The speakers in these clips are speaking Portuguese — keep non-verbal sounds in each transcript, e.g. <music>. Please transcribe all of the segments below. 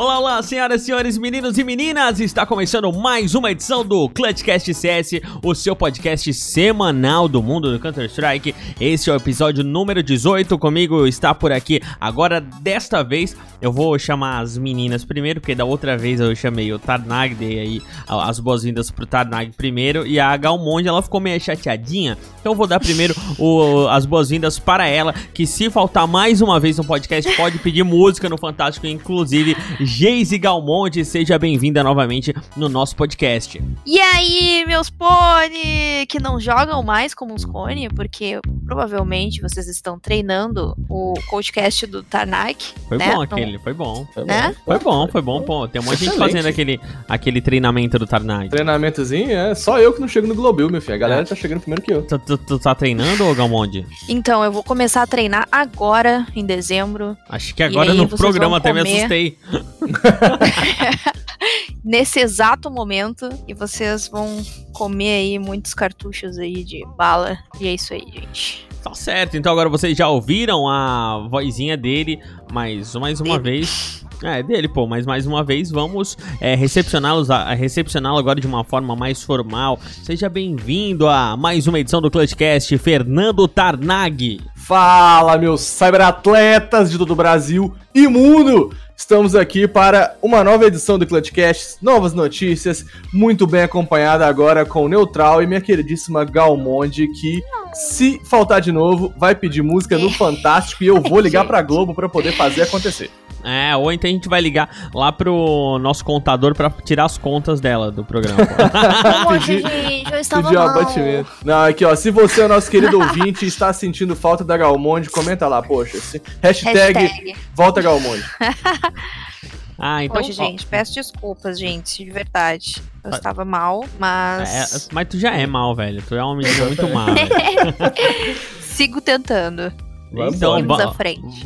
Olá, olá, senhoras, senhores, meninos e meninas! Está começando mais uma edição do Clutchcast CS, o seu podcast semanal do mundo do Counter-Strike. Este é o episódio número 18. Comigo está por aqui. Agora, desta vez, eu vou chamar as meninas primeiro, porque da outra vez eu chamei o Tarnag, dei aí as boas-vindas pro Tarnag primeiro, e a Galmonde, ela ficou meio chateadinha. Então eu vou dar primeiro o, as boas-vindas para ela, que se faltar mais uma vez no podcast, pode pedir música no Fantástico, inclusive Geise Galmonte, seja bem-vinda novamente no nosso podcast. E aí, meus pônei, que não jogam mais como uns cone, porque provavelmente vocês estão treinando o podcast do Tarnak. Foi né? bom aquele, foi bom. Foi né? bom, foi bom, foi bom. Pô, tem um monte de gente fazendo aquele, aquele treinamento do Tarnak. Treinamentozinho, é só eu que não chego no Global, meu filho. A galera é. tá chegando primeiro que eu. Tu, tu, tu tá treinando, ô Galmonde? Então, eu vou começar a treinar agora, em dezembro. Acho que agora no programa até me assustei. <laughs> Nesse exato momento, e vocês vão comer aí muitos cartuchos aí de bala. E é isso aí, gente. Tá certo, então agora vocês já ouviram a vozinha dele, mas mais uma dele. vez. É, dele, pô, mas mais uma vez vamos é, recepcioná-los, recepcioná-lo agora de uma forma mais formal. Seja bem-vindo a mais uma edição do Clutchcast, Fernando Tarnag. Fala, meus cyberatletas de todo o Brasil e mundo! Estamos aqui para uma nova edição do Clutchcast, novas notícias, muito bem acompanhada agora com o Neutral e minha queridíssima Galmonde, que se faltar de novo, vai pedir música no <laughs> Fantástico e eu vou ligar pra Globo para poder fazer acontecer. É, ou então a gente vai ligar lá pro nosso contador pra tirar as contas dela do programa. <laughs> pedir, gente, eu estava abatimento. Não, aqui ó, se você é o nosso querido <laughs> ouvinte e está sentindo falta da Galmonde, comenta lá, poxa. Se, hashtag, hashtag. volta Galmonde. <laughs> Ah, então. Poxa, gente, peço desculpas, gente, de verdade. Eu ah. estava mal, mas. É, mas tu já é mal, velho. Tu é uma menina muito mal. Sigo tentando. Então, va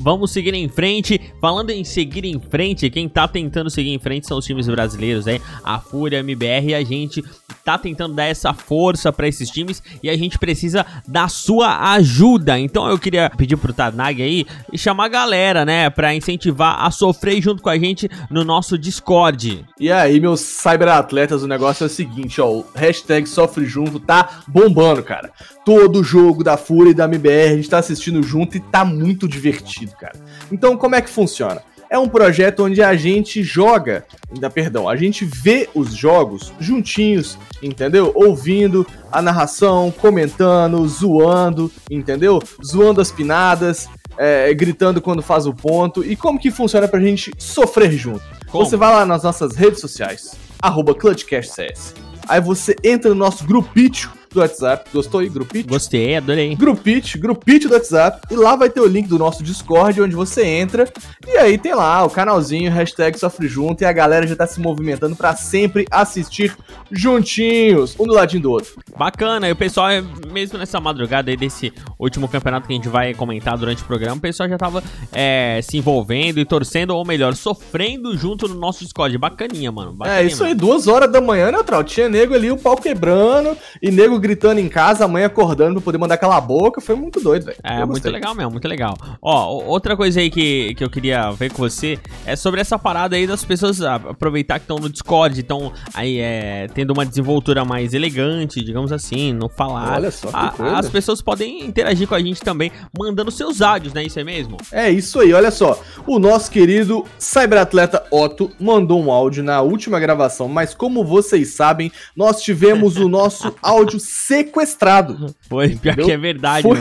vamos seguir em frente. Falando em seguir em frente, quem tá tentando seguir em frente são os times brasileiros, hein? A Fúria, a MBR e a gente tá tentando dar essa força para esses times e a gente precisa da sua ajuda. Então eu queria pedir pro Tanag aí e chamar a galera, né, para incentivar a sofrer junto com a gente no nosso Discord. E aí, meus cyberatletas, o negócio é o seguinte, ó, o hashtag sofre junto tá bombando, cara. Todo jogo da Fúria e da MBR a gente tá assistindo junto e tá muito divertido, cara. Então, como é que funciona? É um projeto onde a gente joga, ainda perdão, a gente vê os jogos juntinhos, entendeu? Ouvindo a narração, comentando, zoando, entendeu? Zoando as pinadas, é, gritando quando faz o ponto. E como que funciona pra gente sofrer junto? Como? Você vai lá nas nossas redes sociais, arroba ClutchCastCS. Aí você entra no nosso grupinho do WhatsApp. Gostou aí, grupite? Gostei, adorei. Grupite, grupite do WhatsApp. E lá vai ter o link do nosso Discord, onde você entra. E aí tem lá o canalzinho, hashtag Sofre Junto. E a galera já tá se movimentando para sempre assistir juntinhos, um do ladinho do outro. Bacana, e o pessoal, mesmo nessa madrugada aí desse último campeonato que a gente vai comentar durante o programa, o pessoal já tava é, se envolvendo e torcendo, ou melhor, sofrendo junto no nosso Discord. Bacaninha, mano. Bacaninha, é, isso aí, duas horas da manhã, neutral. Tinha nego ali, o pau quebrando, e nego gritando em casa, a mãe acordando pra poder mandar aquela boca. Foi muito doido, velho. É, muito legal mesmo, muito legal. Ó, outra coisa aí que, que eu queria ver com você é sobre essa parada aí das pessoas aproveitar que estão no Discord, estão aí é, tendo uma desenvoltura mais elegante, digamos assim, no falar. Olha só, a, As pessoas podem interagir com a gente também, mandando seus áudios, né? Isso é mesmo? É isso aí, olha só. O nosso querido cyberatleta Otto mandou um áudio na última gravação, mas como vocês sabem, nós tivemos o nosso <laughs> áudio sequestrado. Foi, pior entendeu? que é verdade, Foi...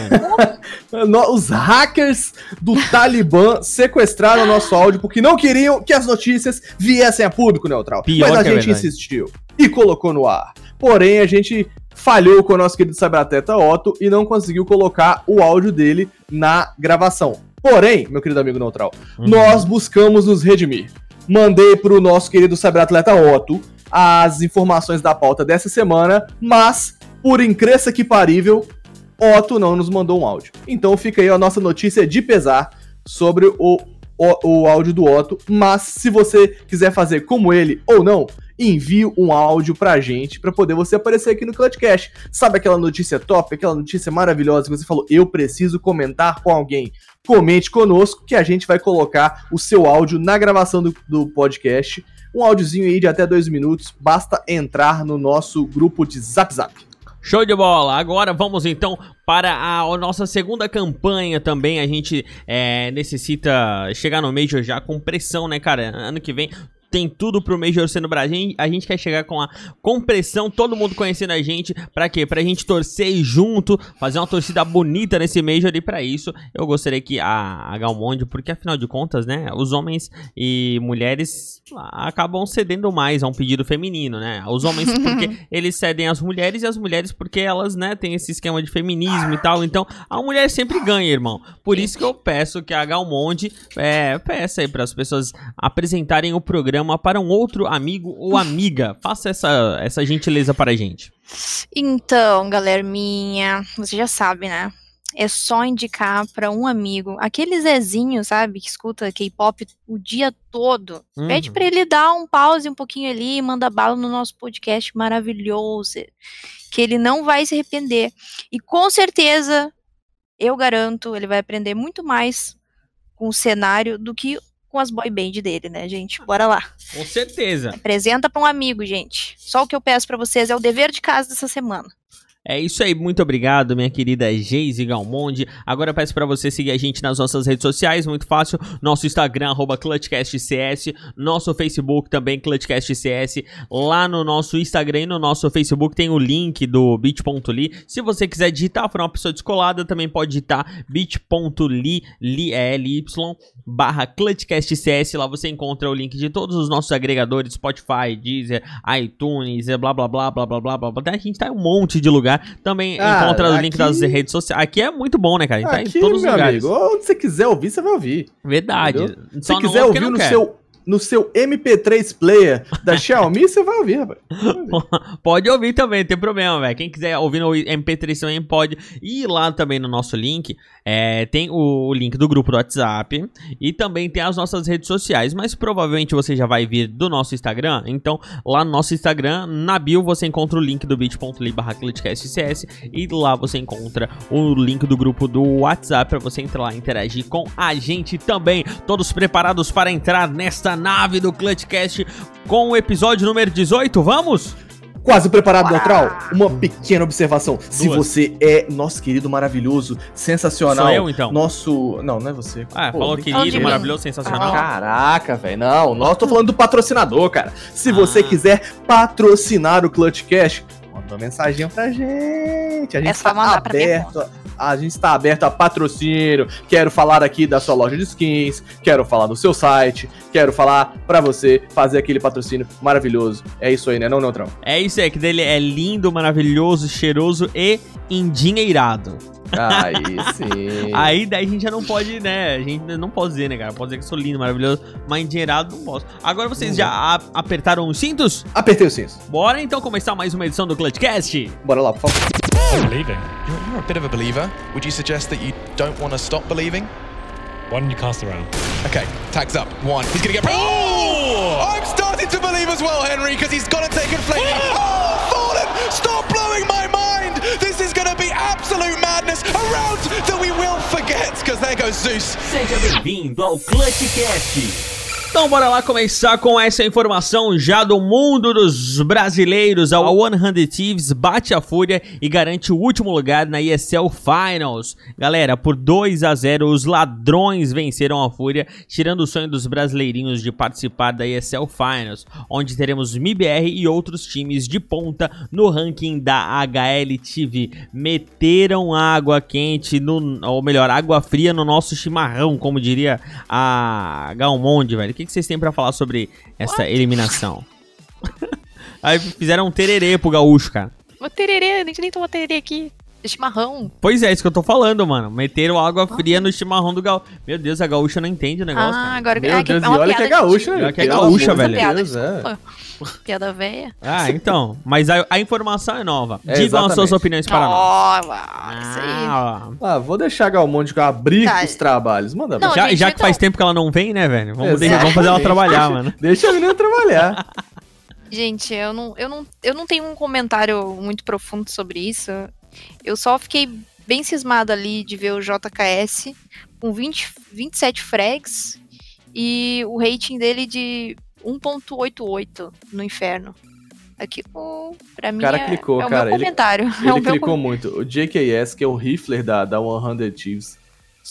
mano. <laughs> Os hackers do Talibã sequestraram o nosso áudio porque não queriam que as notícias viessem a público neutral. Pior Mas a é gente é insistiu e colocou no ar. Porém, a gente falhou com o nosso querido Cyberteta Otto e não conseguiu colocar o áudio dele na gravação. Porém, meu querido amigo neutral, uhum. nós buscamos nos redimir. Mandei pro nosso querido cyberatleta Otto as informações da pauta dessa semana, mas por incresça que parível, Otto não nos mandou um áudio. Então fica aí a nossa notícia de pesar sobre o o, o áudio do Otto, mas se você quiser fazer como ele ou não, envie um áudio pra gente pra poder você aparecer aqui no Clutchcast. Sabe aquela notícia top, aquela notícia maravilhosa que você falou, eu preciso comentar com alguém? Comente conosco que a gente vai colocar o seu áudio na gravação do, do podcast. Um áudiozinho aí de até dois minutos, basta entrar no nosso grupo de Zap Zap. Show de bola! Agora vamos então para a, nossa segunda campanha também. A gente é, necessita chegar no Major já com pressão, né, cara? Ano que vem tem tudo pro Major ser no Brasil. A gente quer chegar com a compressão, todo mundo conhecendo a gente. Pra quê? Pra gente torcer junto, fazer uma torcida bonita nesse Major. E pra isso, eu gostaria que a, a Galmonde, porque afinal de contas, né, os homens e mulheres acabam cedendo mais a um pedido feminino, né? Os homens <laughs> porque eles cedem às mulheres e as mulheres porque elas, né, têm esse esquema de feminismo e tal. Então, a mulher sempre ganha, irmão. Por isso que eu peço que a Galmonde é, peça aí para as pessoas apresentarem o programa programa para um outro amigo ou amiga. Faça essa, essa gentileza para a gente. Então, galera minha, você já sabe, né? É só indicar para um amigo. Aquele Zezinho, sabe, que escuta K-pop o dia todo. Uhum. Pede para ele dar um pause um pouquinho ali e manda bala no nosso podcast maravilhoso. Que ele não vai se arrepender. E com certeza, eu garanto, ele vai aprender muito mais com o cenário do que com as boy band dele, né, gente? Bora lá. Com certeza. Apresenta para um amigo, gente. Só o que eu peço para vocês é o dever de casa dessa semana. É isso aí, muito obrigado, minha querida Geise Galmonde. Agora peço para você seguir a gente nas nossas redes sociais, muito fácil. Nosso Instagram, arroba ClutchCastCS. Nosso Facebook também, ClutchCastCS. Lá no nosso Instagram e no nosso Facebook tem o link do bit.ly. Se você quiser digitar, for uma pessoa descolada, também pode digitar bit.ly, L-Y, barra ClutchCastCS. Lá você encontra o link de todos os nossos agregadores, Spotify, Deezer, iTunes, blá blá blá blá blá blá blá. A gente tá em um monte de lugar lugar. Também ah, encontra o link das redes sociais. Aqui é muito bom, né, cara? A gente aqui, tá em todos os lugares. Amigo, onde você quiser ouvir, você vai ouvir. Verdade. Se quiser ouvir no quer. seu no seu MP3 player da Xiaomi, você vai ouvir, rapaz. <laughs> pode ouvir também, não tem problema, velho. Quem quiser ouvir no MP3 também pode ir lá também no nosso link. É, tem o, link do grupo do WhatsApp e também tem as nossas redes sociais, mas provavelmente você já vai vir do nosso Instagram. Então, lá no nosso Instagram, na bio, você encontra o link do bit.ly barra e lá você encontra o link do grupo do WhatsApp para você entrar lá e interagir com a gente também. Todos preparados para entrar nesta nave do Clutchcast com o episódio número 18, vamos? Quase preparado, Neutral? Uma pequena observação. Duas. Se você é nosso querido maravilhoso, sensacional. Sou eu, então? Nosso. Não, não é você. Ah, Pô, falou querido, maravilhoso, sensacional. Caraca, velho. Não, nós tô falando do patrocinador, cara. Se ah. você quiser patrocinar o Clutchcast, uma mensagem pra gente. A gente é tá aberto a gente está aberto a patrocínio. Quero falar aqui da sua loja de skins, quero falar do seu site, quero falar para você fazer aquele patrocínio maravilhoso. É isso aí, né, não, Neutrão? É isso aí, que dele é lindo, maravilhoso, cheiroso e endinheirado. Aí <laughs> sim. Aí daí a gente já não pode, né? A gente não pode dizer, né, cara? Pode dizer que sou lindo, maravilhoso, mas endinheirado não posso. Agora vocês uhum. já apertaram os cintos? Apertei os cintos. Bora então começar mais uma edição do Clutchcast? Bora lá, por favor. Believing. You're, you're a bit of a believer. Would you suggest that you don't want to stop believing? Why don't you cast around? Okay, tags up. One. He's gonna get. Oh! I'm starting to believe as well, Henry, because he's got to take a flame. Oh, fallen! Stop blowing my mind! This is gonna be absolute madness. A round that we will forget, because there goes Zeus. Seja bem-vindo ao Clutchcast. Então bora lá começar com essa informação já do mundo dos brasileiros. A One Hundred Thieves bate a fúria e garante o último lugar na ESL Finals. Galera, por 2 a 0 os ladrões venceram a fúria, tirando o sonho dos brasileirinhos de participar da ESL Finals, onde teremos MIBR e outros times de ponta no ranking da HLTV. Meteram água quente, no, ou melhor, água fria no nosso chimarrão, como diria a Galmonde, velho que vocês têm para falar sobre essa What? eliminação? <laughs> Aí fizeram um tererê pro gaúcho, cara. O tererê, a gente nem tomou tererê aqui. Chimarrão. Pois é, isso que eu tô falando, mano. Meteram água fria no chimarrão do gaúcho. Meu Deus, a gaúcha não entende o negócio, Ah, cara. agora Meu ah, Deus, é e olha que é gaúcha, Pior que é gaúcha, de velho. Piada, Deus, é. Piada velha. Ah, então. Mas a, a informação é nova. É, Digam as suas exatamente. opiniões para nós. Ó, isso aí. Ah, Ah, vou deixar a Galmonte abrir Tá. os trabalhos. Manda Não, pra- já, gente, já que então- faz tempo que ela não vem, né, velho? Vamos, Exatamente. deixar- vamos fazer ela trabalhar, mano. <laughs> Deixa a menina trabalhar. Gente, eu não, eu, não, eu não tenho um comentário muito profundo sobre isso. Eu só fiquei bem cismada ali de ver o JKS com 20, 27 frags e o rating dele de 1.88 no inferno. Aqui, oh, pra mim, cara é, clicou, é o cara, meu ele- comentário. <laughs> é Ele o meu clicou muito. O JKS, que é o rifler da, da 100 Thieves,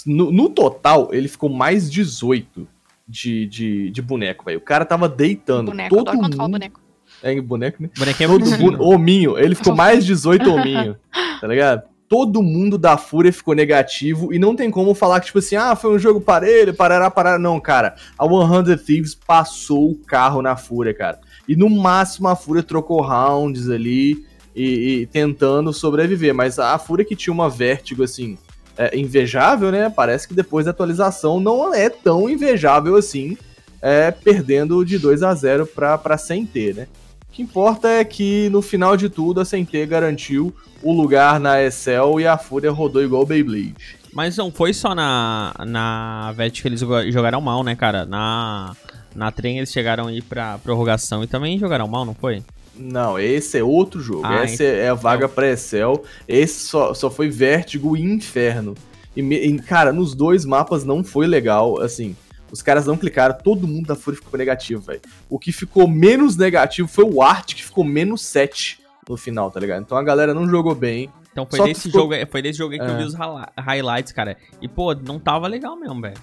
no, no total, ele ficou mais 18 de, de, de boneco, velho. O cara tava deitando. boneco. todo mundo... boneco. É boneco, né? Bonequinho Todo é mundo, hominho, ele ficou mais <laughs> 18 hominho, tá ligado? Todo mundo da Fúria ficou negativo e não tem como falar que, tipo assim, ah, foi um jogo parelho, parará, parará. Não, cara. A 100 Thieves passou o carro na Fúria, cara. E no máximo a Fúria trocou rounds ali e, e tentando sobreviver. Mas a Fúria que tinha uma vértigo, assim, é, invejável, né? Parece que depois da atualização não é tão invejável assim, é, perdendo de 2 a 0 pra, pra CNT, né? O que importa é que no final de tudo a CNT garantiu o lugar na Excel e a Fúria rodou igual o Beyblade. Mas não foi só na, na VET que eles joga- jogaram mal, né, cara? Na, na trem eles chegaram aí pra prorrogação e também jogaram mal, não foi? Não, esse é outro jogo. Ah, Essa é a vaga pré-Excel. Esse só, só foi Vértigo e Inferno. E, me- e, cara, nos dois mapas não foi legal, assim. Os caras não clicaram, todo mundo da Fúria ficou negativo, velho. O que ficou menos negativo foi o Art, que ficou menos 7 no final, tá ligado? Então a galera não jogou bem. Então foi desse ficou- jogo, foi desse jogo aí que eu É. vi os highlights, cara. E pô, não tava legal mesmo, velho.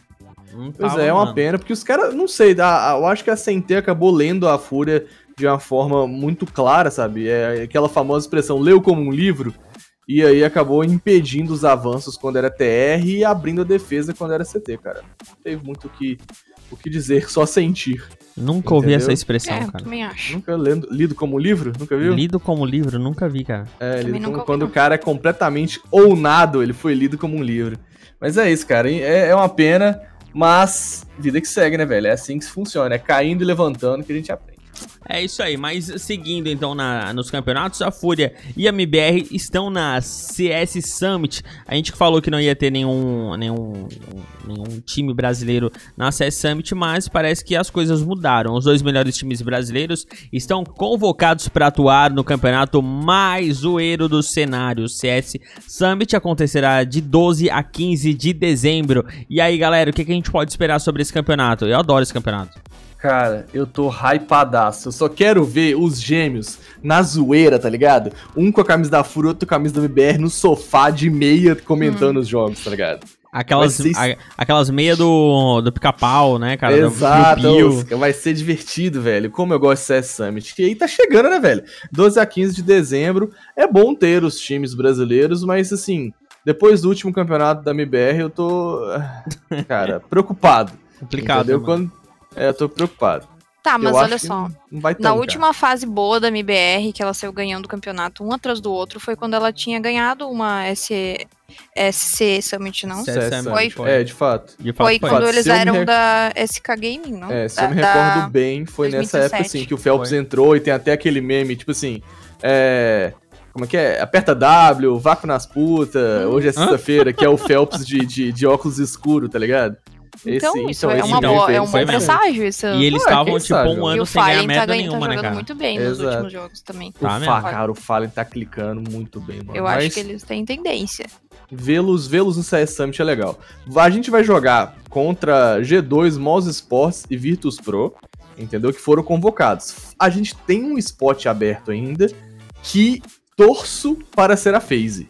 Não Pois tava, é, é uma mano. pena, porque os caras, não sei, eu acho que a CNT acabou lendo a Fúria de uma forma muito clara, sabe? É aquela famosa expressão, leu como um livro, e aí acabou impedindo os avanços quando era TR e abrindo a defesa quando era CT, cara. Não teve muito o que, o que dizer, só sentir. Nunca ouvi Entendeu? essa expressão, É, cara. também acho. Nunca lendo, lido como livro? Nunca viu? Lido como livro, nunca vi, cara. É, lido como- ouvi, quando não. o cara é completamente ounado, ele foi lido como um livro. Mas é isso, cara. É, é uma pena, mas vida que segue, né, velho? É assim que se funciona. É caindo e levantando que a gente aprende. É isso aí, mas seguindo então na- nos campeonatos, a Fúria e a MBR estão na CS Summit. A gente falou que não ia ter nenhum, nenhum, nenhum time brasileiro na CS Summit, mas parece que as coisas mudaram. Os dois melhores times brasileiros estão convocados para atuar no campeonato mais zoeiro do cenário. O CS Summit acontecerá de 12 a 15 de dezembro. E aí, galera, o que que a gente pode esperar sobre esse campeonato? Eu adoro esse campeonato. Cara, eu tô hypadaço. Eu só quero ver os gêmeos na zoeira, tá ligado? Um com a camisa da Fúria, outro com a camisa da MBR no sofá de meia comentando os jogos, tá ligado? Aquelas, ser- a- aquelas meias do, do pica-pau, né, cara? do- do Exato, os- vai ser divertido, velho. Como eu gosto de CS Summit. E aí tá chegando, né, velho? 12 a 15 de dezembro. É bom ter os times brasileiros, mas assim, depois do último campeonato da MBR, eu tô, cara, <laughs> preocupado. Complicado, entendeu? né, Quando... É, eu tô preocupado. Tá, mas eu olha só. Não, não vai Na tancar. última fase boa da MBR, que ela saiu ganhando o campeonato um atrás do outro, foi quando ela tinha ganhado uma S... SC Summit, não? CS CS Summit, Summit. É, de fato. De fato, Foi foi. quando eles eram rec- da SK Gaming, não? É, se da, eu me da- recordo bem, foi nessa 2017. época, assim, que o Phelps Foi. entrou e tem até aquele meme, tipo assim, é... Como é que é? Aperta W, vácuo nas putas, Hum. hoje é sexta-feira, que é o Phelps de, de, de óculos escuro, tá ligado? Então, Esse- isso é uma então, boa, é um bom presságio isso. E eles estavam, tipo, um. E ano o sem ganhar Fallen tá, ganhando, tá nenhuma, né, jogando cara? muito bem nos Exato. últimos jogos também. O Tá Fa- mesmo? cara, o Fallen tá clicando muito bem, mano. Eu Mas acho que eles têm tendência. vê-los vê-los no CS Summit é legal. A gente vai jogar contra G2, Mouse Sports e Virtus Pro, entendeu? Que foram convocados. A gente tem um spot aberto ainda que torço para ser a FaZe.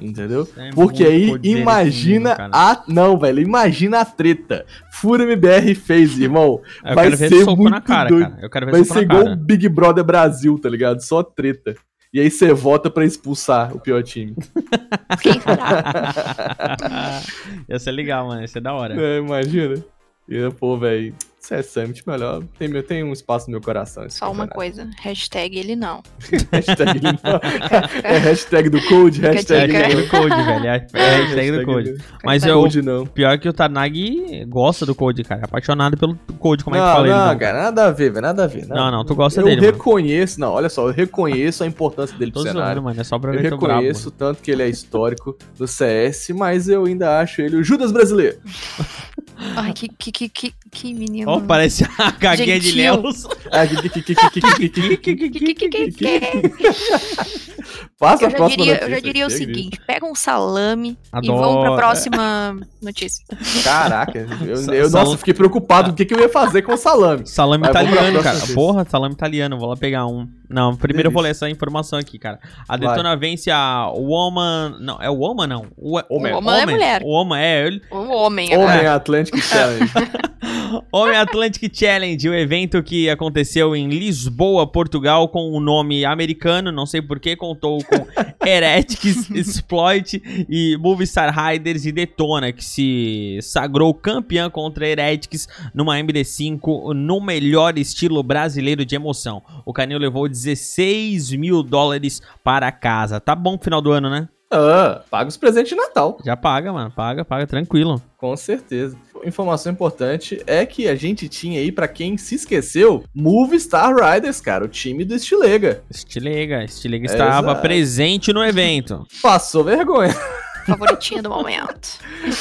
Entendeu? É Porque aí imagina mundo, a. Não, velho, imagina a treta. Fura MBR FaZe, irmão. <laughs> Eu vai quero ver ser soco muito na cara, doido. cara. Eu quero ver Vai ser igual o Big Brother Brasil, tá ligado? Só treta. E aí você vota pra expulsar o pior time. <laughs> Quem será? <laughs> Ia ser legal, mano. Ia ser da hora. É, imagina. E, pô, velho, CS Summit melhor. Tem, meu- tem um espaço no meu coração. Só uma campeonato. coisa, hashtag ele não. <laughs> hashtag não. <laughs> É hashtag do Code, hashtag dica. Hashtag não. do Code, velho. É é hashtag do Code. Mas Hashtag eu, Code não. pior que o Tanagi gosta do Code, cara. É apaixonado pelo Code, como é que não, fala ele? não, não. cara, nada a ver, velho, nada a ver. nada Não, não, tu gosta eu dele, mano. reconheço, não, olha só, eu reconheço a importância dele Tô pro zoando, cenário. mano. É só pra Eu reconheço tanto que ele é histórico do CS, mas eu ainda acho ele o Judas brasileiro. <laughs> Ai, que, que, que, que, que menino. Oh, parece a caguinha de leos Passa a próxima diria, notícia. Eu já diria o seguinte, pega um salame Adoro. e vamos pra próxima notícia. Caraca, eu, eu nossa, fiquei preocupado. O que, que eu ia fazer com o salame? Salame Mas italiano, cara. Notícia. Porra, salame italiano. Vou lá pegar um. Não, primeiro Delícia. eu vou ler essa informação aqui, cara. A Detona Vai. vence a Woman... Não, é Woman, não. O, Woman, é mulher. o Woman, é... O Homem, é Homem, Atlântico. Atlantic Challenge. <laughs> Homem Atlantic Challenge, o evento que aconteceu em Lisboa, Portugal, com o nome americano, não sei porquê, contou com <laughs> Heretics, Exploit e Movistar Riders e Detona, que se sagrou campeã contra Heretics numa MD5 no melhor estilo brasileiro de emoção. O Canil levou 16 mil dólares para casa. Tá bom pro final do ano, né? ah, paga os presentes de Natal. Já paga, mano. Paga, paga, tranquilo. Com certeza. Informação importante é que a gente tinha aí, pra quem se esqueceu, Movistar Riders, cara, o time do Estilega. Estilega, Estilega estava Exato. presente no evento. Passou vergonha. Favoritinho do momento.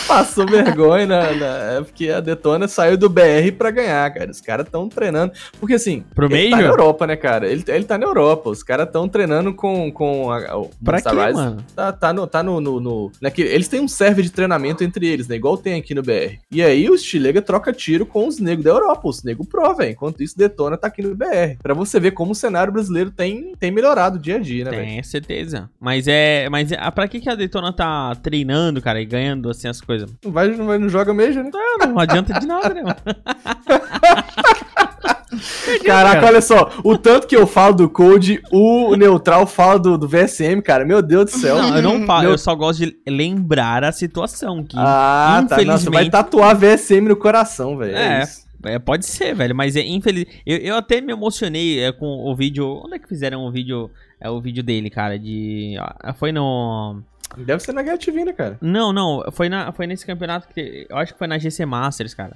Passou vergonha na, na- é porque a Detona saiu do BR pra ganhar, cara. Os caras estão treinando. Porque assim, Pro ele tá na Europa, né, cara? Ele, ele tá na Europa. Os caras estão treinando com, com a, o Pra quê, Movistar Riders. mano? Tá, tá no. Tá no, no, no- naquele- eles têm um server de treinamento entre eles, né? Igual tem aqui no BR. E aí o Stilega troca tiro com os negros da Europa, os negros pro, velho. Enquanto isso, Detona tá aqui no BR. Pra você ver como o cenário brasileiro tem, tem melhorado dia a dia, né, velho? Tem certeza. Mas é. Mas é, pra que, que a Detona tá treinando, cara, e ganhando assim as coisas? Não vai, não vai, não joga mesmo, né? Não, não adianta de nada, né, mano? <laughs> Caraca, cara. olha só. O tanto que eu falo do Code, o Neutral fala do, do VSM, cara. Meu Deus do céu. Não, eu não falo, Meu- eu só gosto de lembrar a situação que. Ah, tá. Nossa, infelizmente- vai tatuar VSM no coração, velho. É. É. isso. É, pode ser, velho, mas é infeliz. Eu, eu até me emocionei é, com o vídeo. Onde é que fizeram o vídeo? É o vídeo dele, cara, de. ah, Foi no. Deve ser na né, cara? Não, não, foi, na, foi nesse campeonato que. Eu acho que foi na GC Masters, cara.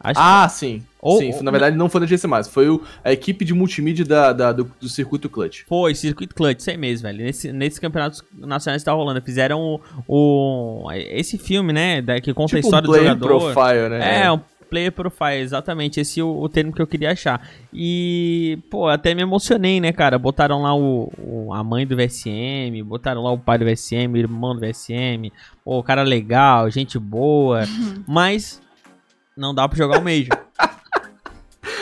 Acho Ah, sim. Ou- sim, ou- na verdade não foi no GC+, foi o- a equipe de multimídia da, da- do, do circuito Clutch. Foi, Circuit Clutch, isso aí mesmo, velho. Nesse, nesse campeonato nacional que tá rolando. Fizeram o, o- esse filme, né? da- que conta a Tipo um história do player jogador. profile, né? É, um player profile, exatamente. Esse é o, o termo que eu queria achar. E, pô, até me emocionei, né, cara? Botaram lá o, o- a mãe do VSM, botaram lá o pai do VSM, o irmão do VSM. Pô, cara legal, gente boa. mas não dá pra jogar o Major.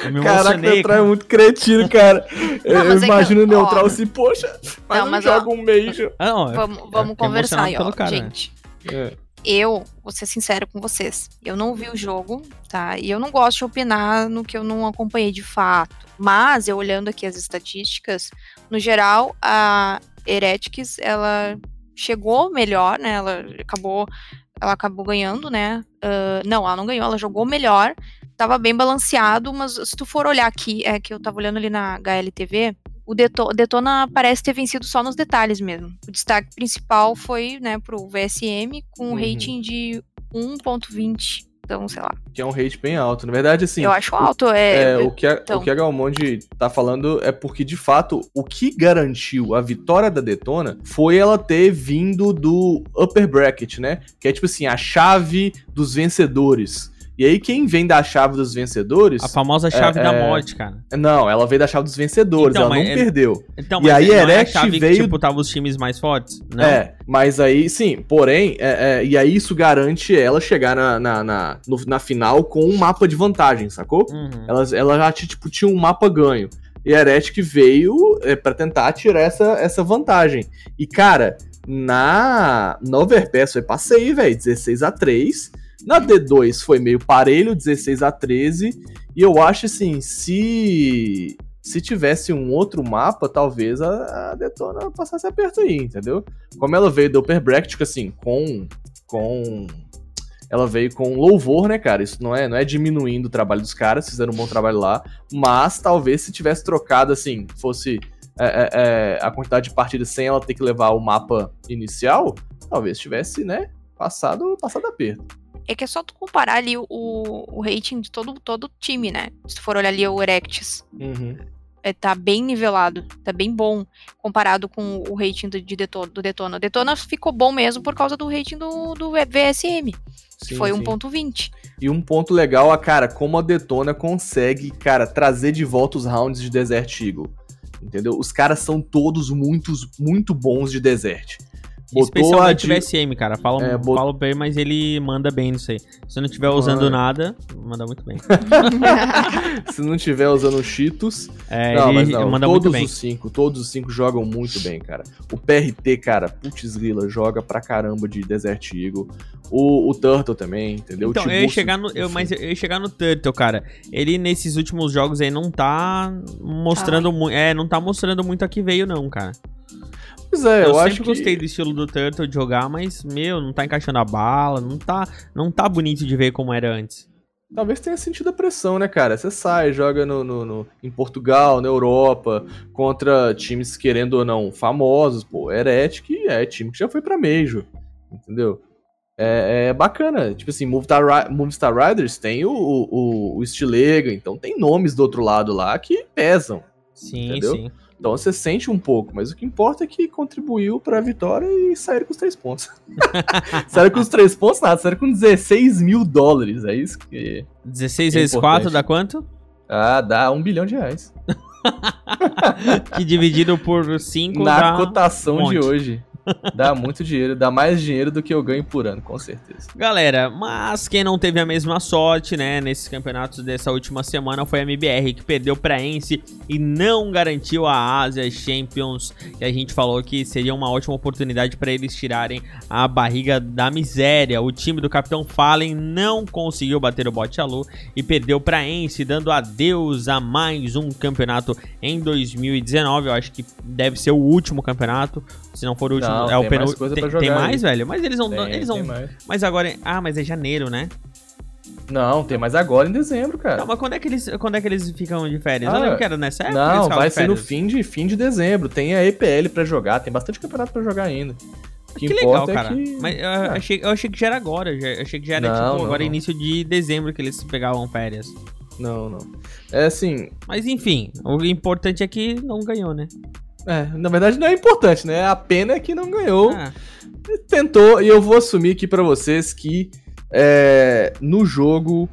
Eu me Caraca, Neutral é muito cretino, cara. eu mas é que- imagino o Neutral ó. assim, poxa, mas Não, não, mas, joga ó, um Major. Ah, não, Vamos, vamos conversar aí, ó. cara, né? Gente, É. eu vou ser sincera com vocês. Eu não vi o jogo, tá? E eu não gosto de opinar no que eu não acompanhei de fato. Mas, eu olhando aqui as estatísticas, no geral, a Heretics, ela chegou melhor, né? Ela acabou, ela acabou ganhando, né? Ah, não, ela não ganhou, ela jogou melhor. Tava bem balanceado, mas se tu for olhar aqui, é que eu tava olhando ali na HLTV, o Deto- Detona parece ter vencido só nos detalhes mesmo. O destaque principal foi, né, pro VSM com um Uhum. rating de 1.20. Então, sei lá. Que é um rate bem alto. Na verdade, assim. eu acho alto. É, É, o que, a, então. o que a Galmonde tá falando é porque, de fato, o que garantiu a vitória da Detona foi ela ter vindo do upper bracket, né? Que é tipo assim, a chave dos vencedores. E aí, quem vem da chave dos vencedores. A famosa chave É, da é. morte, cara. Não, ela veio da chave dos vencedores, Então, ela não é- perdeu. Então, E aí, é Erect chave veio- que, tipo, tava os times mais fortes? Não. É, mas aí, sim, porém, é, é, e aí isso garante ela chegar na, na, na, no- na final com um mapa de vantagem, sacou? Uhum. Ela, ela já tipo, tinha um mapa ganho. E a Heretic veio é, para tentar tirar essa, essa vantagem. E, cara, na, na Overpass foi passeio, velho. 16 a 3 Na D2 foi meio parelho, 16 a 13 E eu acho assim, se. Se tivesse um outro mapa, talvez a, a Detona passasse aperto aí, entendeu? Como ela veio do Upper Bracket, tipo assim, com. com ela veio com louvor, né, cara? Isso não é, não é diminuindo o trabalho dos caras, fizeram um bom trabalho lá, mas talvez se tivesse trocado, assim, fosse é, é, é, a quantidade de partidas sem ela ter que levar o mapa inicial, talvez tivesse, né, passado, passado aperto. É que é só tu comparar ali o, o rating de todo todo time, né? Se tu for olhar ali o Erectus. Uhum. É, tá bem nivelado, tá bem bom comparado com o rating do, de Detona, do Detona. O Detona ficou bom mesmo por causa do rating do, do VSM, que Sim, foi sim. 1.20. E um ponto legal, a cara, como a Detona consegue, cara, trazer de volta os rounds de Desert Eagle. Entendeu? Os caras são todos muitos, muito bons de Desert. Especialmente de- o VSM, cara. Fala, É, bot- fala bem, mas ele manda bem nisso aí. Se não tiver usando Manda. nada, manda muito bem. <laughs> Se não tiver usando Cheetos. É, não, ele mas não, manda muito todos bem. os cinco, todos os cinco jogam muito bem, cara. O PRT, cara, putz grila, joga pra caramba de Desert Eagle. O, o Turtle também, entendeu? Então, eu ia chegar no. Eu, mas eu ia chegar no Turtle, cara. Ele, nesses últimos jogos aí, não tá mostrando muito. É, não tá mostrando muito a que veio, não, cara. Pois é, eu eu, acho que... gostei do estilo do Turtle de jogar, mas, meu, não tá encaixando a bala, não tá, não tá bonito de ver como era antes. Talvez tenha sentido a pressão, né, cara? Você sai, joga no, no- no- em Portugal, na Europa, contra times, querendo ou não, famosos. Pô, Heretic é time que já foi pra Major, entendeu? É, é bacana. Tipo assim, Movistar Riders tem o, o, o Stilega, então tem nomes do outro lado lá que pesam. Sim, Entendeu? sim. Então você sente um pouco, mas o que importa é que contribuiu pra vitória e saíram com os três pontos. <laughs> saíram com os três pontos, nada, saíram com 16 mil dólares. É isso que. 16 É vezes importante. 4 dá quanto? Ah, dá um bilhão de reais. <laughs> Que dividido por 5 Na dá... cotação um de hoje. <laughs> Dá muito dinheiro, dá mais dinheiro do que eu ganho por ano, com certeza. Galera, mas quem não teve a mesma sorte, né, nesses campeonatos dessa última semana foi a MBR, que perdeu pra Ence e não garantiu a Asia Champions, que a gente falou que seria uma ótima oportunidade pra eles tirarem a barriga da miséria. O time do Capitão Fallen não conseguiu bater o Bote e perdeu pra Ence, dando adeus a mais um campeonato em 2019. Eu acho que deve ser o último campeonato, se não for o último, Não, é o tem penúltimo. Tem, tem jogar mais, aí. velho? Mas eles não, Tem, eles tem não mais. mas agora. Ah, mas é janeiro, né? Não, tem mais agora em dezembro, cara. Não, mas quando é que eles, quando é que eles ficam de férias? Ah, eu lembro que era nessa época. que eles Não, vai ser no fim de, fim de dezembro. Tem a EPL pra jogar, tem bastante campeonato pra jogar ainda. O Que legal, importa é cara. que- Mas eu, Ah. achei, eu achei que já era agora. Já, eu achei que já era, Não, tipo, não, agora não. início de dezembro que eles pegavam férias. Não, não. É assim, Mas enfim, o importante é que não ganhou, né? É, na verdade não é importante, né? A pena é que não ganhou. Ah, tentou, e eu vou assumir aqui pra vocês que é, no jogo,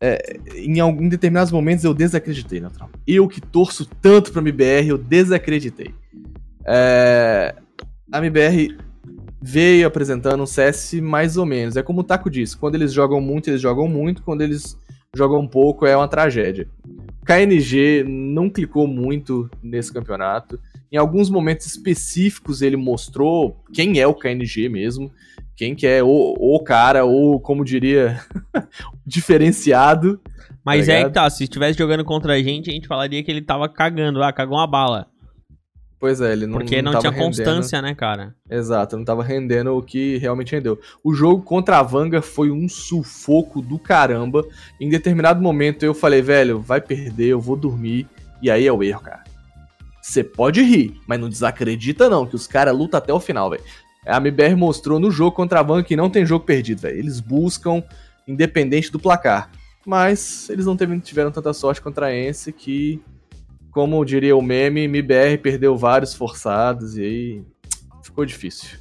é, em, algum, em determinados momentos eu desacreditei, Neutral. Eu que torço tanto pra MBR, eu desacreditei. É, a MBR veio apresentando um CS mais ou menos. É como o Taco disse, quando eles jogam muito, eles jogam muito, quando eles jogam pouco, é uma tragédia. KNG não clicou muito nesse campeonato. Em alguns momentos específicos ele mostrou quem é o KNG mesmo, quem que é o, o cara, ou como diria, <laughs> diferenciado. Mas Tá é que tá, se estivesse jogando contra a gente, a gente falaria que ele tava cagando. Ah, cagou uma bala. Pois é, ele não Porque não, tava tinha rendendo- constância, né, cara? Exato, não tava rendendo o que realmente rendeu. O jogo contra a Vanga foi um sufoco do caramba. Em determinado momento eu falei, velho, vai perder, eu vou dormir. E aí é o erro, cara. Você pode rir, mas não desacredita não, que os caras lutam até o final, velho. A MBR mostrou no jogo contra a Vanga que não tem jogo perdido, velho. Eles buscam, independente do placar. Mas eles não tiveram tanta sorte contra a Ence que, como diria o meme, MBR perdeu vários forçados e aí ficou difícil.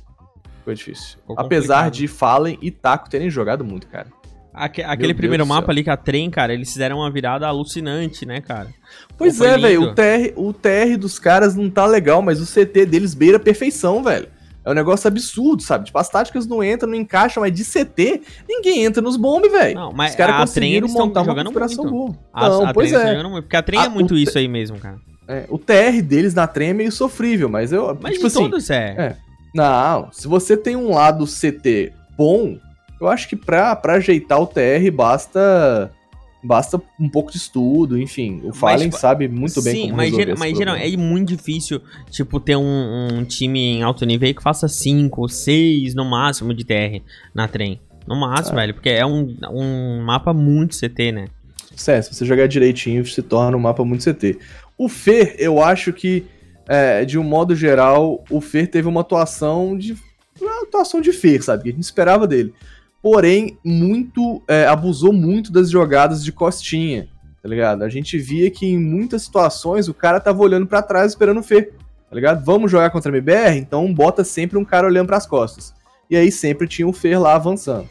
Ficou difícil. Ficou Apesar de Fallen e Taco terem jogado muito, cara. Aque- aquele Deus primeiro mapa ali com a trem, cara, eles fizeram uma virada alucinante, né, cara? Pois Pô, é, velho. O TR, o TR dos caras não tá legal, mas o CT deles beira a perfeição, velho. É um negócio absurdo, sabe? Tipo, as táticas não entram, não encaixam, mas de CT, ninguém entra nos bombes, velho. Não, mas Os caras a trem conseguiram montar uma jogando configuração boa. A, não, a pois é. jogando muito, porque a trem Ah, é muito isso aí mesmo, cara. É, O TR deles na trem é meio sofrível, mas eu. Mas tipo de assim, todos é. é. Não, se você tem um lado CT bom, eu acho que pra, pra ajeitar o TR basta basta um pouco de estudo, enfim. O Fallen tipo, sabe muito bem Sim, como mas, resolver mas geral, é muito difícil, tipo, ter um, um time em alto nível que faça 5, 6 no máximo de TR na trem. No máximo, velho. Porque é um, um mapa muito CT, né? Sério, se você jogar direitinho, se torna um mapa muito CT. O Fer, eu acho que, é, de um modo geral, o Fer teve uma atuação de. Uma atuação de Fer, sabe? Que a gente esperava dele. Porém, muito. É, abusou muito das jogadas de costinha, tá ligado? A gente via que em muitas situações o cara tava olhando para trás esperando o Fer, tá ligado? Vamos jogar contra a MBR? Então bota sempre um cara olhando para as costas. E aí sempre tinha o Fer lá avançando.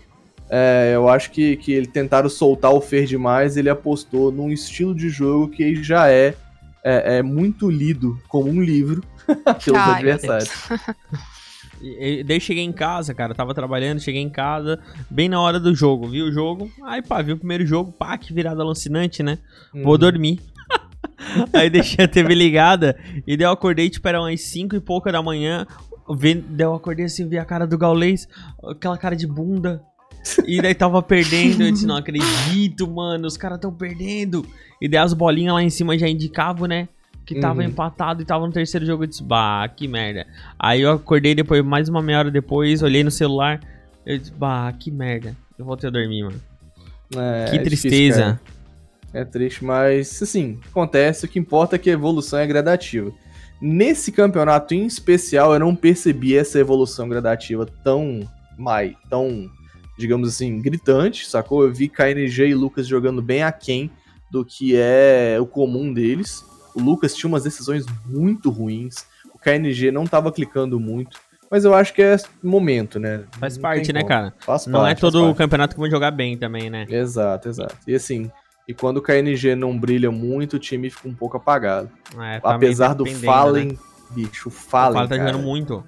É, eu acho que, que ele tentaram soltar o Fer demais, ele apostou num estilo de jogo que já é, é, é muito lido como um livro <laughs> pelos Ai, meu adversários. <laughs> E, daí cheguei em casa, cara. Tava trabalhando, cheguei em casa, bem na hora do jogo. Vi o jogo, aí pá, vi o primeiro jogo, pá, que virada alucinante, né? Vou Uhum. dormir. <laughs> aí deixei a TV ligada e daí eu acordei, tipo, era umas 5 e pouca da manhã. Vi, daí eu acordei assim, vi a cara do Gaulês, aquela cara de bunda. E daí tava perdendo, eu disse, não acredito, mano, os caras tão perdendo. E daí as bolinhas lá em cima já indicavam, né? Que tava Uhum. empatado e tava no terceiro jogo. Eu disse, bah, que merda. Aí eu acordei depois, mais uma meia hora depois, olhei no celular. Eu disse, bah, que merda. Eu voltei a dormir, mano. É, que é difícil, tristeza. cara. É triste, mas assim, acontece. O que importa é que a evolução é gradativa. Nesse campeonato em especial, eu não percebi essa evolução gradativa tão mai, tão, digamos assim, gritante, sacou? Eu vi KNG e Lucas jogando bem aquém do que é o comum deles. O Lucas tinha umas decisões muito ruins. O KNG não tava clicando muito. Mas eu acho que é momento, né? Faz Não parte, né, como. cara? Faz Não é parte, faz todo parte. campeonato que vão jogar bem também, né? Exato, exato. E assim, e quando o KNG não brilha muito, o time fica um pouco apagado. É, tá Apesar do Fallen, né? bicho, O Fallen, Fallen tá cara, jogando muito.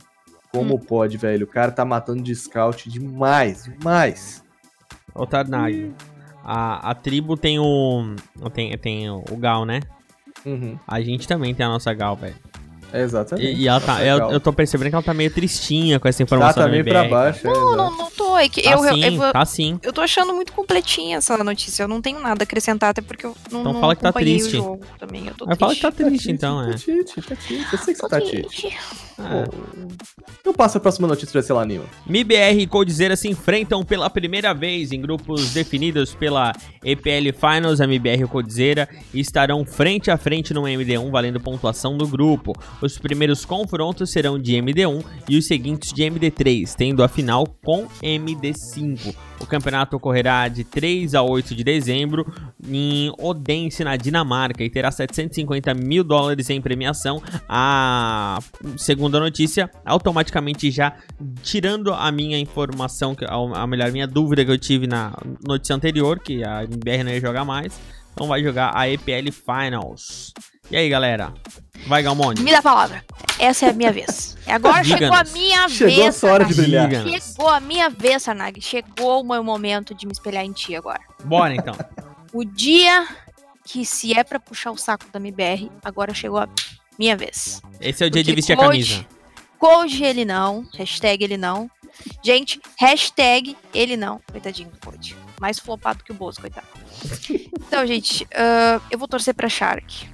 como pode, velho? O cara tá matando de scout demais, demais. Ô, Tarnag, a, a tribo tem o. Tem, tem o Gal, né? Uhum, A gente também tem a nossa Gal, velho. Exatamente. E, e ela tá. Nossa, Eu, eu tô percebendo que ela tá meio tristinha com essa Tá, informação tá da meio MBR, pra baixo, é, Não, exato. não, não tô. É que Tá eu, eu, sim, eu, tá sim. eu tô achando muito completinha essa notícia. Eu não tenho nada a acrescentar, até porque eu não, Então não fala que tá acompanhei triste. o jogo também. Eu tô Mas fala que tá triste. triste, então, é. Tá tite, tá tite. Eu sei que você tá tite. triste. É. Então passa a próxima notícia lá, Nima. MIBR e Coldzera se enfrentam pela primeira vez em grupos definidos pela EPL Finals. A MIBR e o Coldzera estarão frente a frente no MD1, valendo pontuação do grupo. Os primeiros confrontos serão de MD1 e os seguintes de MD3, tendo a final com MD5. O campeonato ocorrerá de 3 a 8 de dezembro em Odense, na Dinamarca, e terá 750 mil dólares em premiação. A segunda notícia, automaticamente já tirando a minha informação, a melhor, minha dúvida que eu tive na notícia anterior, que a MBR não ia jogar mais. Então vai jogar a EPL Finals. E aí, galera? Vai, Galmonde? Me dá a palavra. Essa é a minha vez. E agora chegou a minha Chegou vez. a sua hora de brilhar. Chegou a minha vez, Sarnag. Chegou o meu momento de me espelhar em ti agora. Bora, então. O dia que se é pra puxar o saco da MBR, agora chegou a minha vez. Esse é o dia de Porque vestir a coach- camisa. Coach ele não, hashtag ele não. Gente, hashtag ele não. Coitadinho do coach. Mais flopado que o Bozo, coitado. <laughs> Então, gente, ah, eu vou torcer pra Shark.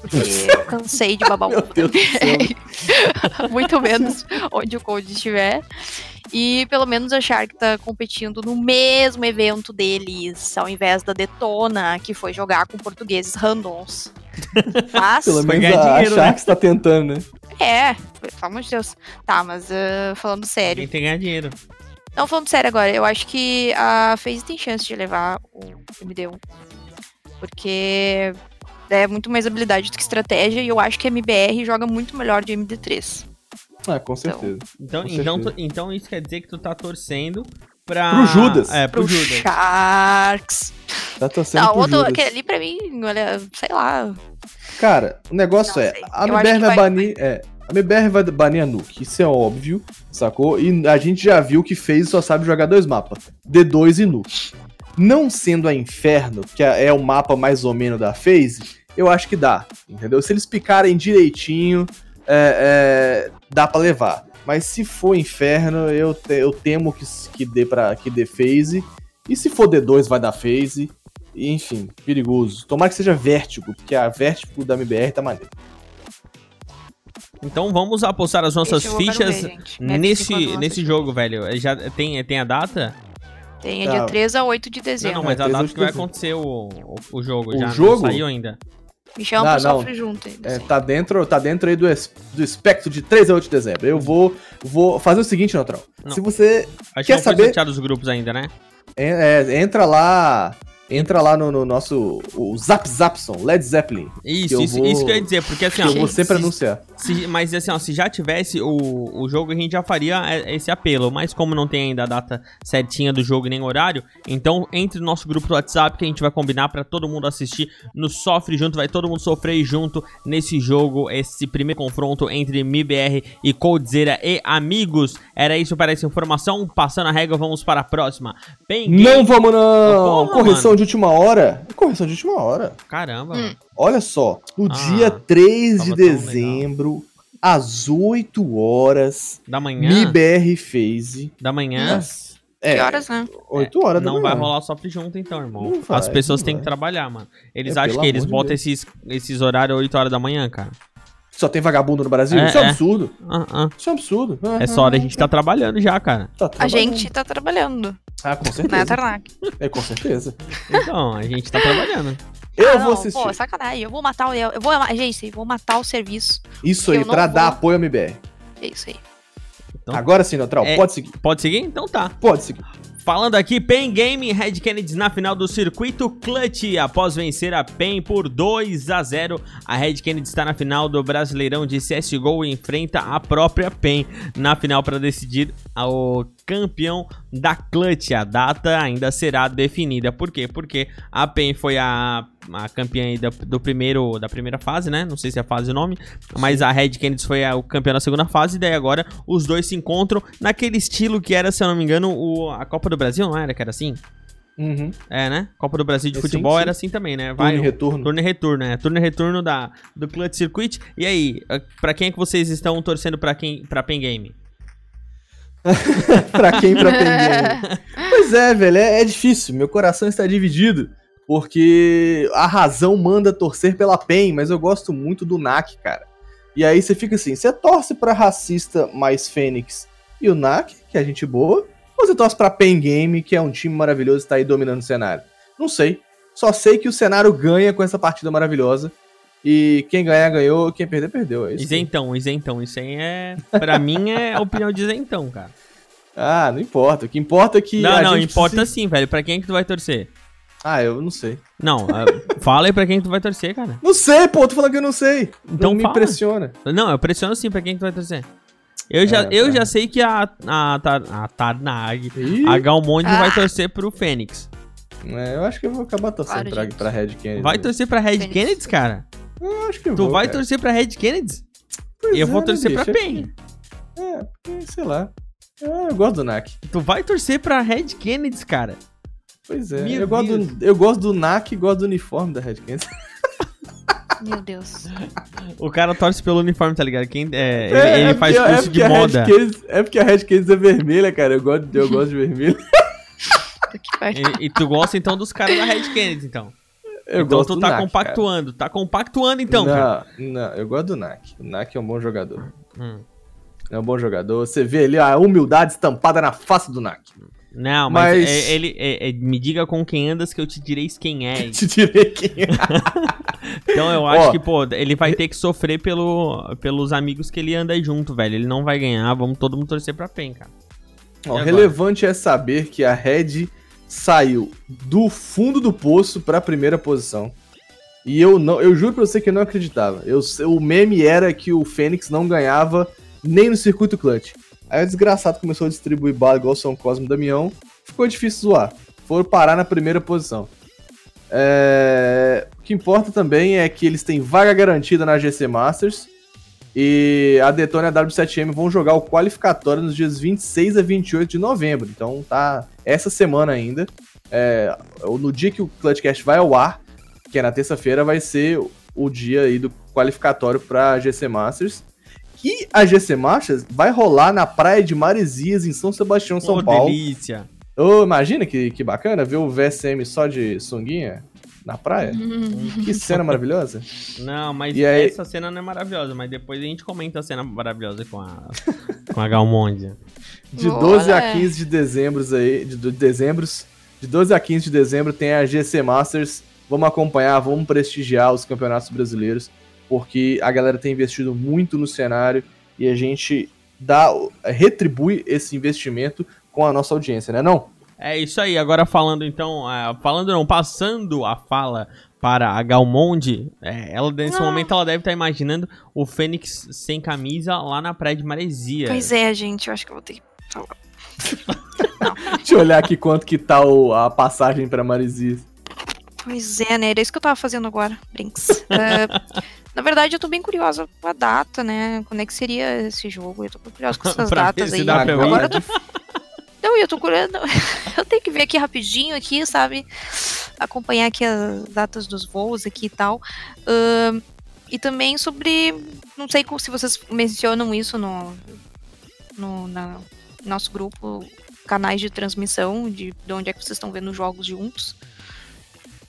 Porque <laughs> eu cansei de babar Meu Deus do céu. <laughs> muito menos onde o Cold estiver. E pelo menos a Shark tá competindo no mesmo evento deles, ao invés da Detona, que foi jogar com portugueses randoms. <laughs> Mas, Pelo menos ganhar a, a dinheiro, né? Sharks tá tentando, né? é, pelo amor de Deus. Tá, mas ah, falando sério. Quem tem que ganhar dinheiro. Não, falando sério agora, eu acho que a FaZe tem chance de levar o MD1. Porque é muito mais habilidade do que estratégia, e eu acho que a MBR joga muito melhor de MD3. Ah, com certeza. Então, Com então, tu- certeza. então isso quer dizer que tu tá torcendo pra. Pro Judas. É, pro, Pro Judas. Sharks. Tá torcendo Não, pro outro, Judas. aquele ali pra mim, olha, sei lá. Cara, o negócio Não é, sei. a MBR que vai vai- banir, é, a MBR vai banir a Nuke, isso é óbvio, sacou? E a gente já viu que fez só sabe jogar dois mapas, D2 e Nuke. Não sendo a Inferno, que é é o mapa mais ou menos da FaZe, eu acho que dá, entendeu? Se eles picarem direitinho, é, é, dá pra levar. Mas se for Inferno, eu, te- eu temo que, que dê para que dê FaZe. E se for D2, vai dar FaZe. E, Enfim, perigoso. Tomara que seja Vértigo, porque a Vértigo da MBR tá maneiro. Então vamos apostar as nossas fichas ver, nesse, nesse esse jogo, velho. Já tem, tem a data? Tem Tá. dia 3 a 8 de Não, dezembro. não, mas a três data que vai acontecer o, o, o jogo O já. jogo? Não saiu ainda. Me chama pro Não, não. sofre junto ainda. É, tá dentro, tá dentro aí do, es- do espectro de 3 a 8 de dezembro. Eu vou, vou fazer o seguinte, Neutral. Não. Se você Acho Quer que não foi saber? sorteado os grupos ainda, né? é, é, entra lá, entra lá no, no nosso o Zap Zapson, Led Zeppelin, Isso, eu isso, vou- isso que eu ia dizer, porque assim, que ó, eu vou sempre se- anunciar. Se- mas assim, ó, se já tivesse o, o jogo, a gente já faria é, esse apelo. Mas como não tem ainda a data certinha do jogo e nem horário, então entre no nosso grupo do WhatsApp que a gente vai combinar pra todo mundo assistir no Sofre Junto, vai todo mundo sofrer junto nesse jogo, esse primeiro confronto entre MIBR e Coldzera e amigos. Era isso para essa informação. Passando a regra, vamos para a próxima. Bem, Não vamos não! Porra, Correção mano. de última hora. Correção de última hora. caramba. Hum. mano. Olha só, no Ah, dia 3 de dezembro, às 8 horas, Da manhã, MIBR Phase. da manhã, É, Que horas, né? 8 horas da não vai rolar sofre junto então, irmão. Não vai, As pessoas têm que trabalhar, mano. Eles É, acham que eles botam Deus. esses, esses horários 8 horas da manhã, cara. Só tem vagabundo no Brasil? É, Isso é um é. absurdo. Ah, ah. Isso é um absurdo. Essa hora a gente tá trabalhando já, cara. Tá A trabalhando. gente tá trabalhando Ah, com na certeza. Tarnac. É, com certeza. Então, a gente tá trabalhando. <laughs> Eu Ah, vou não, assistir. Pô, sacanagem. Eu vou matar o. Eu vou. Gente, eu vou matar o serviço. Isso aí, pra vou. dar apoio ao MBR. É isso aí. Então- Agora sim, Neutral, É. pode seguir. Pode seguir? Então tá. Pode seguir. Falando aqui, PEN Game, Red Kennedy na final do circuito Clutch. Após vencer a PEN por 2 a 0, a Red Kennedy está na final do Brasileirão de CSGO e enfrenta a própria PEN na final para decidir o campeão da Clutch. A data ainda será definida. Por quê? Porque a PEN foi a, a campeã aí da, do primeiro, da primeira fase, né? Não sei se é a fase o nome, mas a Red Kennedy foi a, o campeão da segunda fase. E daí agora os dois se encontram naquele estilo que era, se eu não me engano, o, a Copa do Brasil, não era? Que era assim? Uhum. É, né? Copa do Brasil de É, futebol sim. era assim também, né? Turno e retorno. Turno e retorno, né? Turno e retorno da, do Clutch Circuit. E aí, eh, pra quem é que vocês estão torcendo pra quem pra Pen Game? <laughs> pra quem pra Pen <laughs> Pois é, velho, é, é difícil. Meu coração está dividido. Porque a razão manda torcer pela PEN, mas eu gosto muito do NAC, cara. E aí você fica assim, você torce pra racista mais Fênix e o NAC, que é gente boa, ou você torce pra PEN Game, que é um time maravilhoso e tá aí dominando o cenário? Não sei. Só sei que o cenário ganha com essa partida maravilhosa. E quem ganhar, ganhou, quem perder, perdeu. É isso. aí. Isentão, isentão. Isso aí é. Pra <laughs> mim é a opinião de isentão, cara. Ah, não importa. O que importa é que. não, a não, gente importa precisa- sim, velho. Pra quem é que tu vai torcer? Ah, eu não sei. Não, ah, <laughs> fala aí pra quem que tu vai torcer, cara. Não sei, pô, tô falando que eu não sei. Então não me fala. impressiona. Não, eu pressiono sim pra quem que tu vai torcer. Eu já, É, eu tá. já sei que a, a, Tar- a Tarnag, Ih, a Galmonde Ah. vai torcer pro Fênix. é, eu acho que eu vou acabar torcendo Claro, pra, gente. pra Red Kennedy. Vai torcer pra Red Fênix. Kennedy, cara? Eu acho que eu Tu vou, vai cara. torcer pra Red Kennedy? Pois eu é, vou né, torcer pra bicho? PEN. É, porque, sei lá. Eu, eu gosto do NAC. Tu vai torcer pra Red Kennedy, cara. Pois é. Meu Eu gosto, do, eu gosto do NAC e gosto do uniforme da Red Kennedy. <laughs> Meu Deus. O cara torce pelo uniforme, tá ligado? Quem, é, ele, É, ele é faz porque- é curso de a Red moda. Kennedy- é porque a Red Kennedy é vermelha, cara. Eu gosto, eu gosto de vermelho. <laughs> E, e tu gosta então dos caras da Red Kennedy, então. Eu então gosto tu tá NAC, compactuando. Tá compactuando então, cara. cara. Não, não, eu gosto do NAC. O NAC é um bom jogador. Hum. É um bom jogador. Você vê ali a humildade estampada na face do NAC. Não, mas, Mas- é- ele é- é- me diga com quem andas que eu te direi quem é. <laughs> Te direi quem é. <laughs> Então eu acho Ó, que, pô, ele vai ter que sofrer pelo, pelos amigos que ele anda junto, velho. Ele não vai ganhar, vamos todo mundo torcer pra PEN, cara. Ó, relevante é saber que a Red saiu do fundo do poço pra primeira posição. E eu não, eu juro pra você que eu não acreditava. Eu, o meme era que o Fênix não ganhava nem no circuito clutch. Aí o desgraçado começou a distribuir bala igual São Cosme e Damião. Ficou difícil zoar. Foram parar na primeira posição. É, O que importa também é que eles têm vaga garantida na GC Masters. E a Detona e a W7M vão jogar o qualificatório nos dias 26 a 28 de novembro. Então tá essa semana ainda. É, no dia que o Clutchcast vai ao ar, que é na terça-feira, vai ser o dia aí do qualificatório pra GC Masters. E a GC Masters vai rolar na praia de Maresias, em São Sebastião, São Ô, Paulo. delícia. Ô, imagina que, que bacana ver o VSM só de sunguinha Na praia? Hum. Que cena maravilhosa. Não, mas E aí- essa cena não é maravilhosa, mas depois a gente comenta a cena maravilhosa com a, com a Galmonde. De 12 a Olha. 15 de dezembro aí, de, de dezembros, de 12 a 15 de dezembro tem a GC Masters. Vamos acompanhar, vamos prestigiar os campeonatos brasileiros, porque a galera tem investido muito no cenário e a gente dá, retribui esse investimento com a nossa audiência, né não? É isso aí, agora falando então, ah, falando não, passando a fala para a Galmonde, é, ela nesse Não. momento ela deve estar imaginando o Fênix sem camisa lá na praia de Maresia. Pois é, gente, eu acho que eu vou ter que falar. <laughs> Deixa eu olhar aqui quanto que tá o- a passagem pra Marizias. Pois é, né? Era isso que eu tava fazendo agora, Brinks. <laughs> Ah, na verdade, eu tô bem curiosa com a data, né? Quando é que seria esse jogo? Eu tô bem curiosa com <laughs> essas datas aí. dá pra ver. Agora eu tô... Não, eu tô curiosa. <laughs> Eu tenho que ver aqui rapidinho, aqui, sabe? Acompanhar aqui as datas dos voos aqui e tal. Ahn, e também sobre. Não sei se vocês mencionam isso no, no na- nosso grupo, canais de transmissão, de, de onde é que vocês estão vendo os jogos juntos.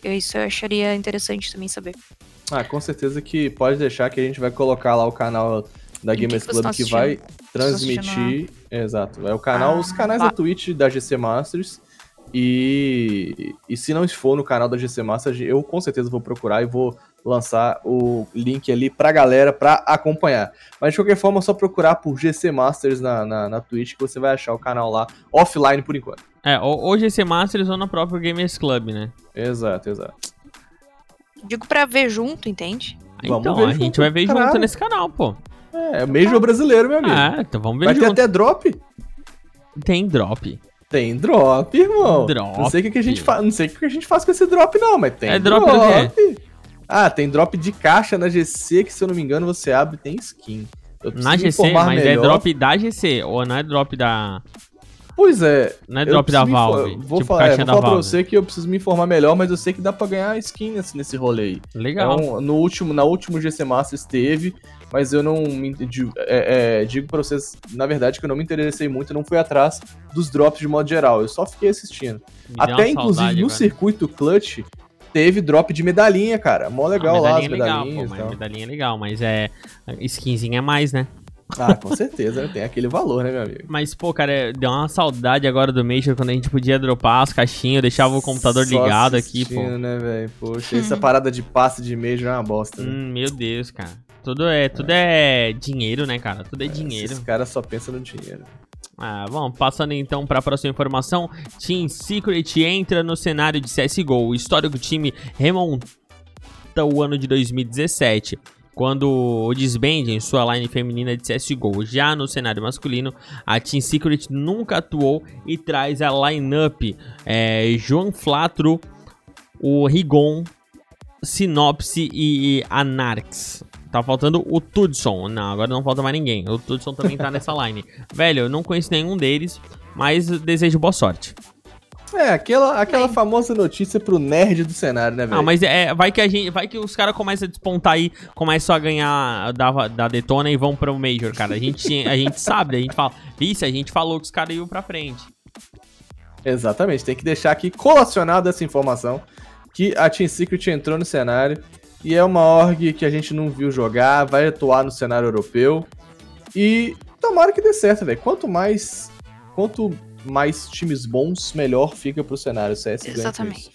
Eu- Isso eu acharia interessante também saber. Ah, com certeza que pode deixar que a gente vai colocar lá o canal da que Gamers que Club estão que vai transmitir. Exato. É o canal, Ah, os canais tá. da Twitch da GC Masters. E, e se não for no canal da GC Masters, eu com certeza vou procurar e vou lançar o link ali pra galera pra acompanhar. Mas de qualquer forma, é só procurar por GC Masters na, na, na Twitch que você vai achar o canal lá offline por enquanto. É, ho- hoje esse Masters ou no próprio Gamers Club, né? Exato, exato. Digo pra ver junto, entende? Vamos então, ver a gente junto, vai ver junto caralho. nesse canal, pô. É, Major brasileiro, meu amigo. Ah, então vamos ver vai ter junto. até drop. Tem drop. Tem drop, irmão. Drop. Não sei o que, a gente faz, não sei o que a gente faz com esse drop não, mas tem É drop do Ah, tem drop de caixa na GC que se eu não me engano você abre e tem skin. Na GC, mas é melhor. drop da GC, ou não é drop da. Pois é. Não é drop da Valve. Vou tipo falar, é, vou falar pra você que eu preciso me informar melhor, mas eu sei que dá pra ganhar skin nesse, nesse rolê aí. Legal. É um- no último, na última GC Masters teve, mas eu não me di- é, é, digo pra vocês, na verdade, que eu não me interessei muito, eu não fui atrás dos drops de modo geral, eu só fiquei assistindo. Me Até inclusive saudade no circuito clutch teve drop de medalhinha, cara. Mó legal Ah, lá as é legal, pô, medalhinhas mas medalhinha é legal, mas é. Skinzinha é mais, né? Ah, com certeza, tem aquele valor, né, meu amigo? Mas, pô, cara, deu uma saudade agora do Major quando a gente podia dropar as caixinhas, deixava o computador Só ligado aqui, pô. né, velho? Poxa, essa parada de passe de Major é uma bosta, né? Hum, meu Deus, cara. Tudo é, tudo é dinheiro, né, cara? Tudo é dinheiro. Esses caras só pensam no dinheiro. Ah, bom, passando então para a próxima informação, Team Secret entra no cenário de CSGO. O histórico time remonta o ano de 2017, quando o disband em sua line feminina de CSGO. Já no cenário masculino, a Team Secret nunca atuou e traz a lineup é, João Flatro, o Rigon, Sinopse e Anarx. Tá faltando o Tudson. Não, agora não falta mais ninguém. O Tudson também tá nessa <laughs> line. Velho, eu não conheço nenhum deles, mas desejo boa sorte. É, aquela, aquela famosa notícia pro nerd do cenário, né, velho? Não, mas é, vai que a gente, vai que os caras começam a despontar aí, começam a ganhar da, da Detona e vão pro Major, cara. A gente, a gente sabe, a gente fala, vice, a gente falou que os caras iam pra frente. Exatamente, tem que deixar aqui colacionada essa informação que a Team Secret entrou no cenário e é uma org que a gente não viu jogar, vai atuar no cenário europeu e tomara que dê certo, velho. Quanto mais quanto mais times bons, melhor fica pro cenário CS. Exatamente.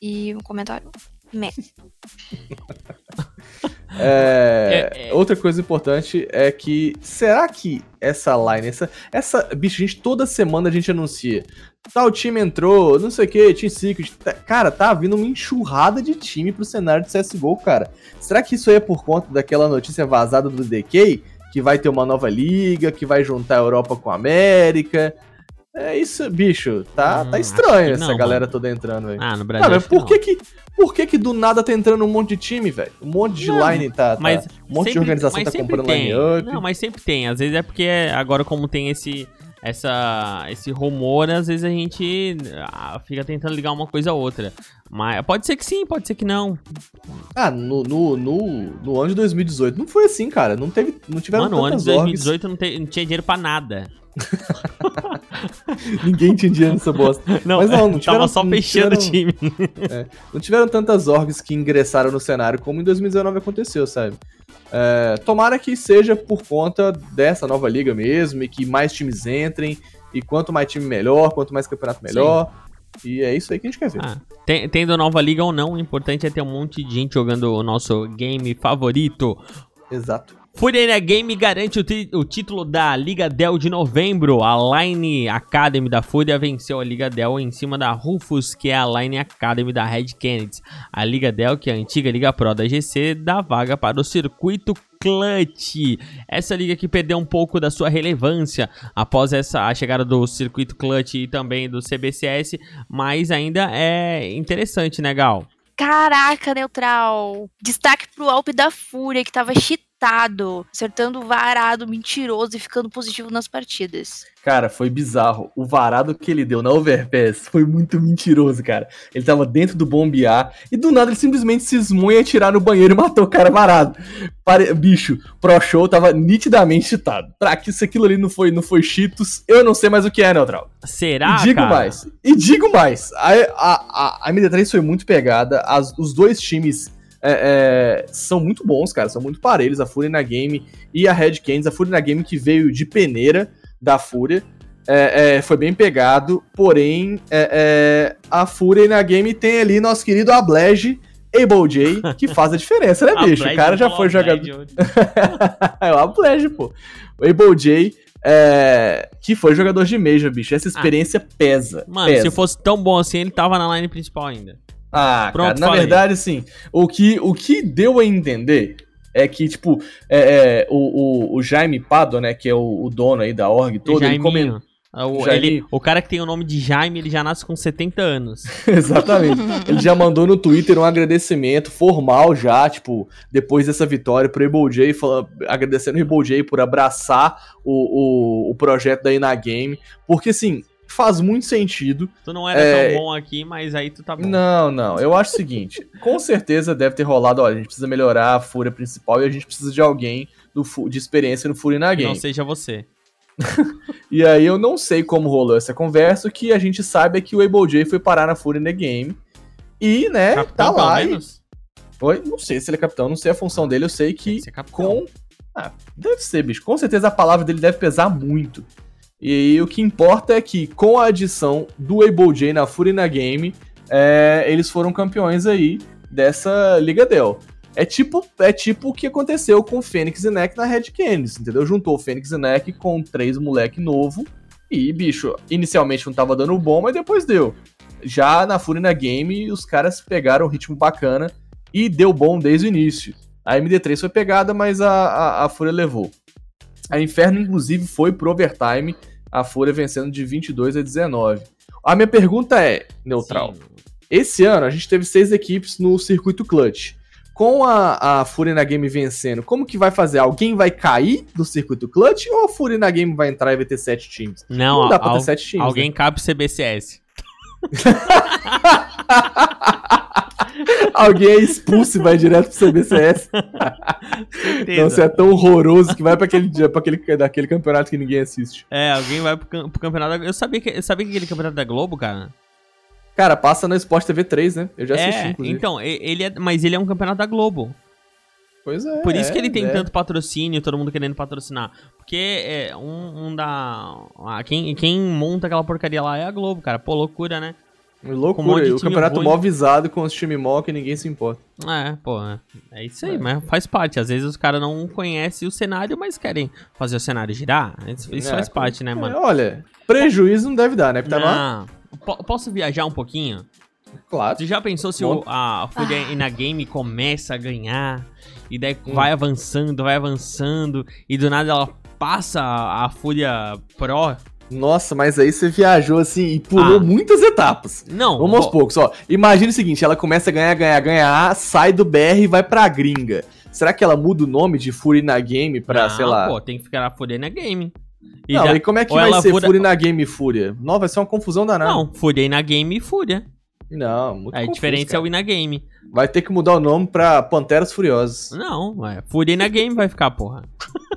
E um comentário? Meh. <laughs> É, É, é. Outra coisa importante é que será que essa line, essa, essa bicho, gente, toda semana a gente anuncia. Tal time entrou, não sei o que, Team Secret. tá- Cara, tá vindo uma enxurrada de time pro cenário de CSGO, cara. Será que isso aí é por conta daquela notícia vazada do DK? Que vai ter uma nova liga, que vai juntar a Europa com a América? É isso, bicho. Tá, Hum, tá estranho essa não, galera mano. toda entrando, velho. Ah, no Brasil. Que por que que, por que que do nada tá entrando um monte de time, velho? Um monte de Não, line tá, tá- mas um monte de Sempre- organização mas tá comprando tem. line-up. Não, mas sempre tem. Às vezes é porque agora como tem esse essa esse rumor, às vezes a gente ah, fica tentando ligar uma coisa a outra. Mas pode ser que sim, pode ser que não. Ah, no, no, no, no ano de 2018 não foi assim, cara. Não teve, não tiveram Mano, o ano de orgs. 2018 não, te- não tinha dinheiro pra nada. <laughs> Ninguém tinha dinheiro nessa bosta. <laughs> Não, Mas não, não tava tiveram- só não fechando o time. <laughs> Não tiveram tantas orgs que ingressaram no cenário como em 2019 aconteceu, sabe? É, tomara que seja por conta dessa nova liga mesmo e que mais times entrem. E quanto mais time melhor, quanto mais campeonato melhor. E é isso aí que a gente quer ver. Ah, tem- tendo nova liga ou não, o importante é ter um monte de gente jogando o nosso game favorito. Exato. Fúria Game garante o, o título da Liga Dell de novembro. A Line Academy da Fúria venceu a Liga Dell em cima da Rufus, que é a Line Academy da Red Kennedy. A Liga Dell, que é a antiga Liga Pro da GC, dá vaga para o circuito Clutch. Essa liga que perdeu um pouco da sua relevância após essa a chegada do circuito Clutch e também do CBCS, mas ainda é interessante, né, Gal? Caraca, neutral. Destaque pro Alpe da Fúria, que tava acertando o varado mentiroso e ficando positivo nas partidas. Cara, foi bizarro. O varado que ele deu na Overpass foi muito mentiroso, cara. Ele tava dentro do bombear e do nada ele simplesmente cismou em atirar no banheiro e matou o cara varado. Pare... Bicho, Pro Show tava nitidamente cheatado. Pra que se aquilo ali não foi, não foi cheetos, eu não sei mais o que é, Neutral. Será, e digo cara? mais. E digo mais. A, a, a, a MD3 foi muito pegada. as- os dois times é, é, são muito bons, cara. São muito parelhos. A Fúria na Game e a Red Canids. A Fúria na Game que veio de peneira da Fúria. é, é, foi bem pegado. Porém, é, é, a Fúria na Game tem ali nosso querido Ablege. Able J, que faz a diferença, né, <laughs> bicho? O cara já foi jogador. <laughs> É o Ablege, pô. O Able J, é, que foi jogador de Major, bicho. Essa experiência pesa. Mano, pesa. se fosse tão bom assim, ele tava na line principal ainda. Ah, Pronto, cara, na verdade, assim, o que, o que deu a entender é que, tipo, é, é, o, o, o Jaime Pado, né, que é o, o dono aí da org toda, ele comentou. Ah, O, Jaiminho. ele- o cara que tem o nome de Jaime, ele já nasce com 70 anos. <laughs> Exatamente. Ele já mandou no Twitter um agradecimento formal já, tipo, depois dessa vitória pro Able J, fala- agradecendo o Able J por abraçar o, o, o projeto da Ina Game, porque, assim, faz muito sentido Tu não era É. tão bom aqui, mas aí tu tá bom. Não, não. Eu acho o seguinte: <laughs> com certeza deve ter rolado. Olha, a gente precisa melhorar a fúria principal e a gente precisa de alguém do de experiência no Fúria na Que não Game. seja você. <laughs> E aí eu não sei como rolou essa conversa. O que a gente sabe é que o Able J foi parar na Fúria na Game. E, né, Capitão, tá lá. e-? Foi? Não sei se ele é capitão, não sei a função dele. Eu sei que que com. Ah, deve ser, bicho. Com certeza a palavra dele deve pesar muito. E o que importa é que, com a adição do Able J na Fúria na Game, é, eles foram campeões aí dessa Liga Dell. É tipo, é tipo o que aconteceu com o Fênix e Neck na Red Canids, entendeu? Juntou o Fênix e Neck com três moleque novo. E, bicho, inicialmente não tava dando bom, mas depois deu. Já na Fúria na Game, os caras pegaram um ritmo bacana e deu bom desde o início. A MD3 foi pegada, mas a, a, a Fúria levou. A Inferno, inclusive, foi pro overtime, a Fúria vencendo de 22 a 19. A minha pergunta é, Neutral, Sim. esse ano a gente teve seis equipes no circuito clutch. Com a, a Fúria na Game vencendo, como que vai fazer? Alguém vai cair do circuito clutch ou a Fúria na Game vai entrar e vai ter sete times? Não, Não dá pra al- ter sete times. alguém né? cabe pro CBCS. <laughs> <laughs> Alguém é expulso e vai direto pro CBCS. Então você é tão horroroso que vai pra aquele, pra aquele, daquele campeonato que ninguém assiste. É, alguém vai pro, pro campeonato da... Eu sabia que, eu sabia que aquele campeonato da Globo, cara? Cara, passa no Sport TV 3, né? Eu já assisti, é, inclusive. então, ele é, mas ele é um campeonato da Globo. Pois é. Por isso que ele é, tem é. tanto patrocínio, todo mundo querendo patrocinar. Porque é um, um da. ah, quem, quem monta aquela porcaria lá é a Globo, cara. Pô, loucura, né? Um Loucura, e o campeonato ruim. mó visado com os times mó que ninguém se importa. É, pô, é, é isso aí, É. mas faz parte. Às vezes os caras não conhecem o cenário, mas querem fazer o cenário girar. Isso, isso É, faz parte, né, É, mano? olha, prejuízo não deve dar, né? Porque tá lá. Posso viajar um pouquinho? Claro. Tu já pensou se o, a Fúria na Game começa a ganhar e daí Hum. vai avançando, vai avançando e do nada ela passa a Fúria Pro? Nossa, mas aí você viajou assim e pulou Ah. muitas etapas. Não, Vamos aos poucos, ó. Imagina o seguinte, ela começa a ganhar, ganhar, ganhar, sai do BR e vai pra gringa. Será que ela muda o nome de Fury na Game pra, Não, sei lá... Pô, tem que ficar na Game. E não, já- e como é que ou vai ser muda- Fury na Game e Fúria? Não, vai ser uma confusão danada. Não, Fúria na Game e Fúria. Não, muito A confuso, diferença é cara. o na Game. Vai ter que mudar o nome pra Panteras Furiosas. Não, é, Fúria na Game vai ficar, porra.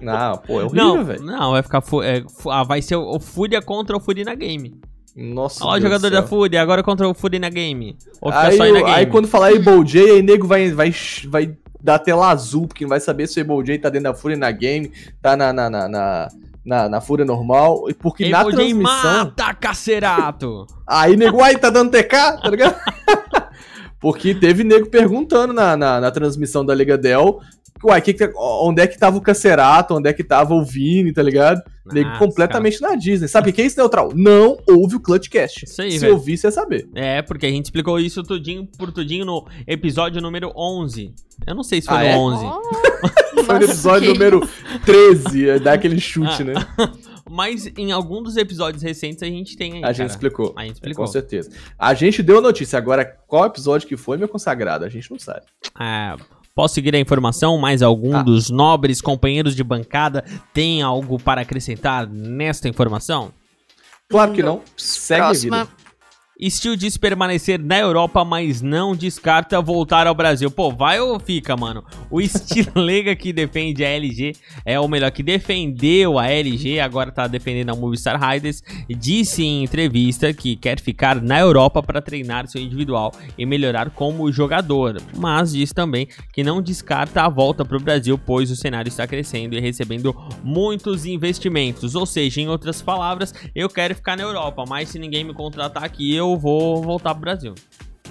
Não, pô, é <laughs> horrível, velho. não, vai ficar. é, ah, vai ser o, o Fúria contra o Fúria na Game. Nossa, Olha o jogador da Fúria, agora contra o Fúria na Game. Ou fica Aí, só aí na o- Game. aí quando falar Able J, aí nego vai, vai, vai dar tela azul, porque não vai saber se o Able J tá dentro da Fúria na game, tá na, na, na, na, na, na Fúria normal, e porque na transmissão... mata, cacerato! Aí nego, ai, tá dando TK, tá ligado? <laughs> porque teve nego perguntando na, na, na transmissão da Liga Dell, uai, que que, onde é que tava o Cacerato, onde é que tava o Vini, tá ligado? Nossa, completamente na Disney. Sabe o que é isso, Neutral? Não ouve o Clutchcast. Isso aí, Se velho. ouvir, você ia saber. É, porque a gente explicou isso tudinho por tudinho no episódio número 11. Eu não sei se foi Ah, no é? 11. <laughs> Foi no episódio que número 13, é, dá aquele chute, Ah, né? <laughs> Mas em algum dos episódios recentes a gente tem aí, A gente cara. explicou. A gente explicou. Com certeza. A gente deu a notícia. Agora, qual episódio que foi, meu consagrado? A gente não sabe. É, posso seguir a informação? Mais algum Ah. dos nobres companheiros de bancada tem algo para acrescentar nesta informação? Claro que não. Segue a Próxima. vida. Steel diz permanecer na Europa, mas não descarta voltar ao Brasil. Pô, vai ou fica, mano? O <laughs> Stilega que defende a LG, é o melhor que defendeu a LG, agora tá defendendo a Movistar Riders, disse em entrevista que quer ficar na Europa para treinar seu individual e melhorar como jogador, mas diz também que não descarta a volta pro Brasil, pois o cenário está crescendo e recebendo muitos investimentos. Ou seja, em outras palavras, eu quero ficar na Europa, mas se ninguém me contratar aqui, eu vou voltar pro Brasil.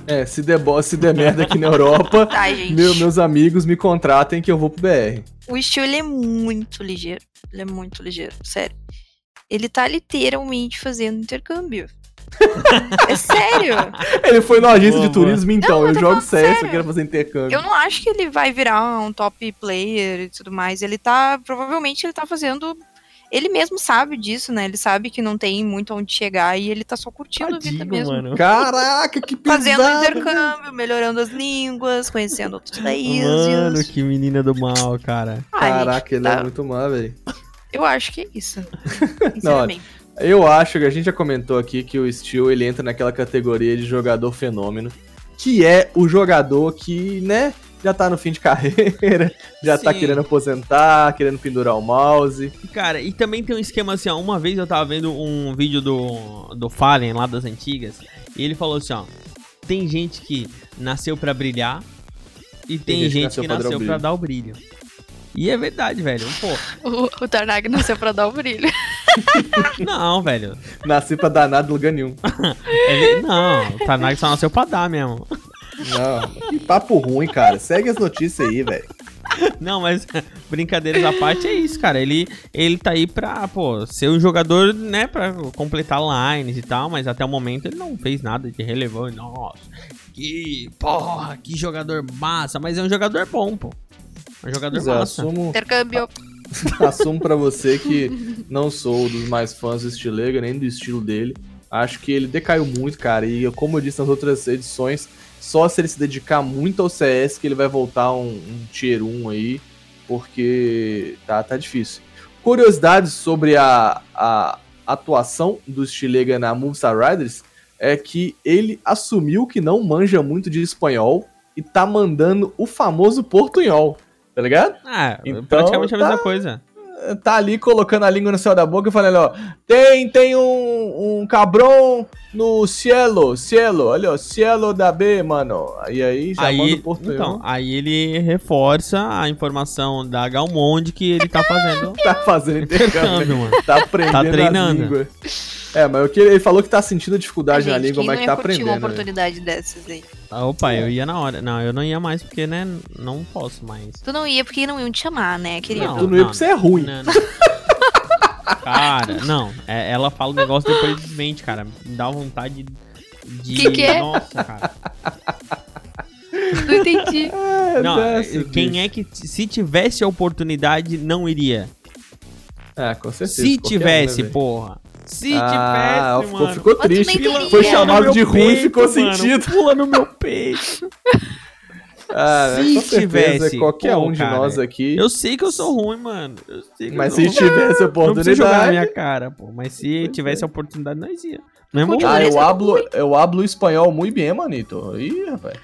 É, se der, se der merda aqui na Europa, <laughs> gente. meu- meus amigos me contratem que eu vou pro BR. O Steel, ele é muito ligeiro. Ele é muito ligeiro, sério. Ele tá literalmente fazendo intercâmbio. <laughs> é sério. Ele foi na agência de Boa, turismo, então. Não, eu eu jogo CS, eu sério. quero fazer intercâmbio. Eu não acho que ele vai virar um top player e tudo mais. Ele tá. Provavelmente ele tá fazendo. Ele mesmo sabe disso, né? Ele sabe que não tem muito onde chegar e ele tá só curtindo a vida Tadinho, mesmo. mano. Caraca, que <laughs> pesado. Fazendo intercâmbio, melhorando as línguas, conhecendo outros países. Mano, que menina do mal, cara. Ai, Caraca, ele é tá. muito mal, velho. Eu acho que é isso. <laughs> Sinceramente. Eu acho que a gente já comentou aqui que o Steel ele entra naquela categoria de jogador fenômeno, que é o jogador que, né, já tá no fim de <laughs> carreira, já tá Sim. querendo aposentar, querendo pendurar o mouse. Cara, e também tem um esquema assim, ó. Uma vez eu tava vendo um vídeo do, do Fallen lá das antigas, e ele falou assim, ó. Tem gente que nasceu pra brilhar e tem, gente, que nasceu, pra, dar o brilho. E é verdade, velho. Pô, <laughs> O, o Tarnag nasceu pra dar o brilho. <laughs> não, velho. Nasci pra danar de lugar nenhum. É ve- não, o Tanag só nasceu pra dar mesmo. Não, que papo ruim, cara. Segue as notícias aí, velho. Não, mas brincadeiras à parte é isso, cara. Ele, ele tá aí pra, pô, ser um jogador, né, pra completar lines e tal, mas até o momento ele não fez nada de relevante. Nossa, que porra, que jogador massa, mas é um jogador bom, pô. É um jogador é, massa. assumo, Intercâmbio. <laughs> assumo pra você que não sou dos mais fãs do Stilega, nem do estilo dele. Acho que ele decaiu muito, cara. E como eu disse nas outras edições, só se ele se dedicar muito ao CS que ele vai voltar um, um tier 1 aí, porque tá, tá difícil. Curiosidades sobre a, a atuação do Stilega na Movistar Riders é que ele assumiu que não manja muito de espanhol e tá mandando o famoso portunhol, tá ligado? Ah, Então, praticamente a mesma tá- coisa. Tá ali colocando a língua no céu da boca e falando, ó, tem, tem um, um cabrão no cielo, cielo, olha, ó, cielo da B, mano. E aí já manda Aí, o portunhol. então, aí ele reforça a informação da Galmonde que ele tá fazendo <laughs> Tá fazendo intercâmbio, intercâmbio, mano. tá aprendendo Tá a treinando. língua. É, mas o que ele falou que tá sentindo dificuldade A na gente, língua, mas que tá curtir uma aprendendo. né? oportunidade dessas aí? Ah, Opa, eu ia na hora. Não, eu não ia mais porque, né, não posso mais. Tu não ia porque não iam te chamar, né, querido? Não. Tu não ia porque você é ruim. Não, não. <laughs> Cara, não. é- ela fala o negócio depois mente, cara. Me dá vontade de. Que que é? Nossa, cara. Não entendi. <laughs> É, Não, dessa, quem bicho. é que, se tivesse a oportunidade, não iria? É, com certeza. Se qualquer um, tivesse, né, porra. Se ah, tivesse, ficou, mano. ficou triste. Foi chamado de ruim e ficou mano. sentido. Pula no meu peito. <laughs> Ah, Se com certeza, tivesse, qualquer pô, um de cara, nós aqui. Eu sei que eu sou ruim, mano. Eu sei que Mas eu se tivesse a Não precisa jogar na oportunidade. minha cara, pô. Mas se tivesse a oportunidade, nós ia. Mesmo Continua Ah, eu hablo, eu hablo espanhol muito bem, manito. Ih, rapaz.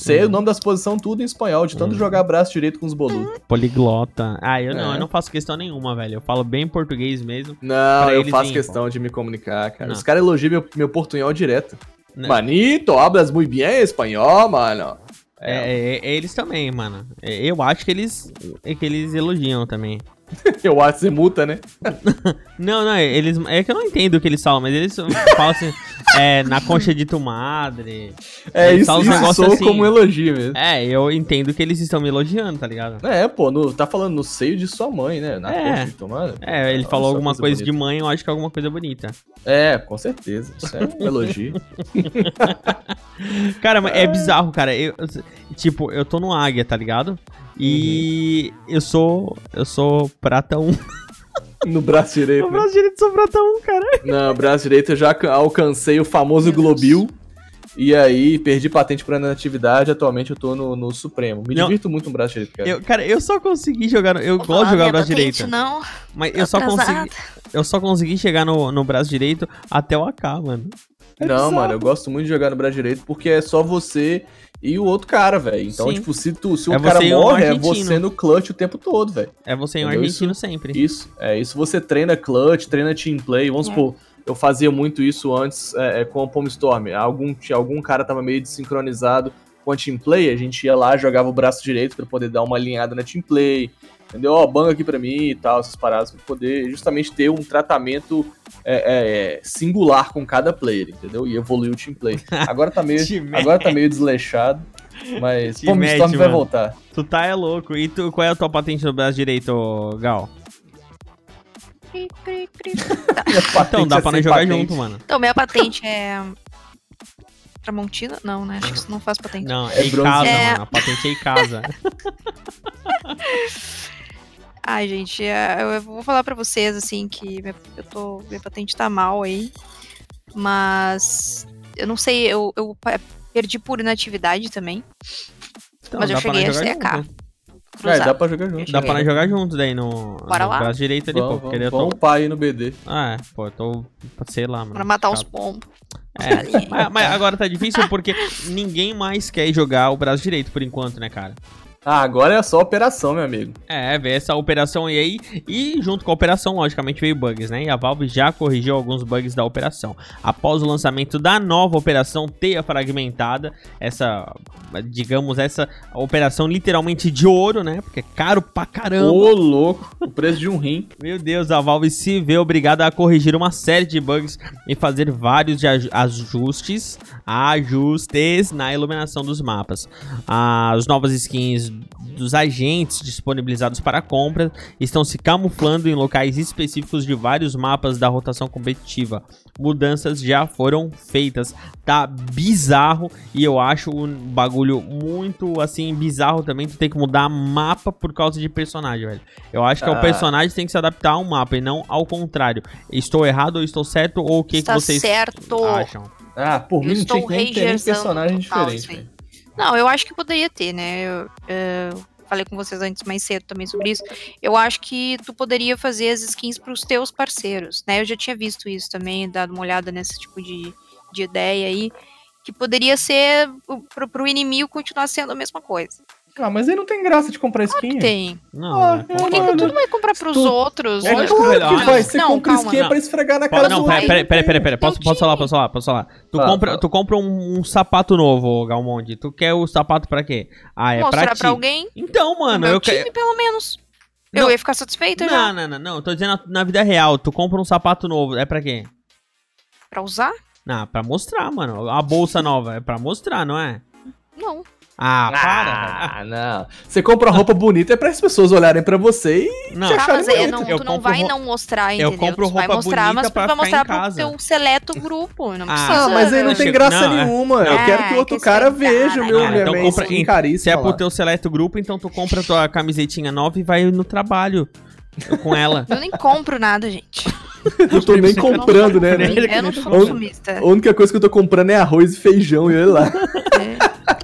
Sei Hum. o nome das posições tudo em espanhol, de tanto Hum. jogar braço direito com os boludos. Poliglota. Ah, eu não, É. eu não faço questão nenhuma, velho. Eu falo bem português mesmo. Não, eu faço questão de me comunicar, cara. Não. Os caras elogiam meu, meu portunhol direto. Né? Manito, hablas muy bien espanhol, mano. É, é- é eles também, mano. É, Eu acho que eles, é que eles elogiam também. <laughs> Eu acho que você multa, né? <laughs> Não, não, eles. É que eu não entendo o que eles falam, mas eles falam assim. é, na concha de tu madre. É isso, isso soa assim. como um elogio mesmo. É, eu entendo que eles estão me elogiando, tá ligado? É, pô, no- tá falando no seio de sua mãe, né? Na É. coxa de tomada. É, ele falou alguma coisa, de bonita. mãe, eu acho que é alguma coisa bonita. É, com certeza. Isso é um elogio. <laughs> Cara, mas é bizarro, cara. Eu, tipo, eu tô no Águia, tá ligado? E eu sou. Eu sou prata 1. <laughs> No braço direito. No Né? braço direito sou prata 1, cara. No braço direito eu já ca- alcancei o famoso Global. E aí, perdi patente pra atividade. Atualmente eu tô no, no Supremo. Me Não. divirto muito no braço direito, cara. Eu, cara, eu só consegui jogar. no- Eu Vou gosto de jogar minha braço direito. Não, Mas eu só consegui. Eu só consegui chegar no, no braço direito até o AK, mano. É Não, mano, eu gosto muito de jogar no braço direito porque é só você e o outro cara, velho. Então, Sim. tipo, se, tu, se o É cara você e um morre, é você no clutch o tempo todo, velho. É você em um argentino sempre. Isso, é isso. Você treina clutch, treina team play. Vamos É. supor, eu fazia muito isso antes é, é, com o Palm Storm. Algum, tinha- algum cara tava meio desincronizado com a team play, a gente ia lá, jogava o braço direito pra poder dar uma alinhada na team play. Entendeu? Ó, banga aqui pra mim e tal, essas paradas, pra poder justamente ter um tratamento é, é, é, singular com cada player, entendeu? E evoluir o team play. Agora tá meio, <laughs> agora tá meio desleixado, mas Palm mete, Storm vai voltar. Tu tá é louco. E tu, qual é a tua patente no braço direito, Gal? Então, dá é pra nós jogar patente. junto, mano. Então, minha patente é. Tramontina? Não, né? Acho que isso não faz patente. Não, É é em bronze. casa, É. mano. A patente é em casa. <laughs> Ai, gente, é, eu vou falar pra vocês, assim, que minha, eu tô, minha patente tá mal aí. Mas. Eu não sei, eu, eu perdi por inatividade também. Então, Mas eu cheguei a CK. junto. É, dá pra jogar junto. Dá pra nós jogar junto daí no, Bora no lá? braço direito ali, pô. Vamos, Porque vamos, eu tô... vamos upar aí no BD. Ah, é, pô, eu tô. Sei lá, mano. Pra matar os Chato. pombos. É, mas, mas agora tá difícil porque ninguém mais quer jogar o braço direito por enquanto, né, cara? Ah, agora é só operação, meu amigo. É, ver essa operação aí. E junto com a operação, logicamente, veio bugs, né? E a Valve já corrigiu alguns bugs da operação. Após o lançamento da nova operação Teia Fragmentada, essa, digamos, essa operação literalmente de ouro, né? Porque é caro pra caramba. Ô, louco. O preço de um rim. <laughs> Meu Deus, a Valve se vê obrigada a corrigir uma série de bugs e fazer vários ajustes, ajustes na iluminação dos mapas. As novas skins dos agentes disponibilizados para compra estão se camuflando em locais específicos de vários mapas da rotação competitiva. Mudanças já foram feitas. Tá bizarro e eu acho um bagulho muito assim bizarro também. Tu tem que mudar mapa por causa de personagem, velho. Eu acho que é o Ah. personagem tem que se adaptar ao mapa e não ao contrário. Estou errado ou estou certo ou o que, que Está vocês certo. acham? Ah, por Eu mim não tinha que ter personagem total, diferente, velho. Não, eu acho que poderia ter, né? Eu, eh, falei com vocês antes mais cedo também sobre isso. Eu acho que tu poderia fazer as skins pros teus parceiros, né? Eu já tinha visto isso também, dado uma olhada nesse tipo de, de ideia aí. Que poderia ser o- pro, pro inimigo continuar sendo a mesma coisa. Ah, mas aí não tem graça de comprar skin. Tem. Não, Ah, é Por que, tu não vai comprar pros tu- outros? É claro que vai. Você Não, compra calma. skin Não. pra esfregar na cara não, do pera, outro. pera, pera, pera, pera. Posso, posso falar, time. posso falar, posso falar. Tu, Fala, compra, fala. tu compra um, um sapato novo, Galmonde. Tu quer o sapato pra quê? Ah, é Mostrar pra pra, ti. alguém. Então, no mano, meu eu time, quero. pelo menos. Não. Eu ia ficar satisfeita Não, já. não, não, não. Tô dizendo na, na vida real. Tu compra um sapato novo. É pra quê? Pra usar? Não, pra mostrar, mano. A bolsa nova é pra mostrar, não é? Não. Ah, para. Ah, não. Você compra roupa bonita é para as pessoas olharem pra você e Não, te Tá, acharem mas não, Eu tu não vai ro- não mostrar, eu entendeu? compro tu vai roupa mostrar, bonita mas tu pra vai mostrar pro teu seleto grupo. Não Ah, precisa. Ah, mas aí não Eu tem graça não, é- nenhuma. Eu É, quero que o outro que cara aí, veja meu Ah, então minha compra- skin caríssima Se é pro teu seleto grupo, então tu compra tua camisetinha nova e vai no trabalho com ela. Eu nem compro nada, gente. <laughs> Eu tô nem comprando, né? Que Eu não sou consumista. A única coisa que eu tô comprando é arroz e feijão e olha lá. É.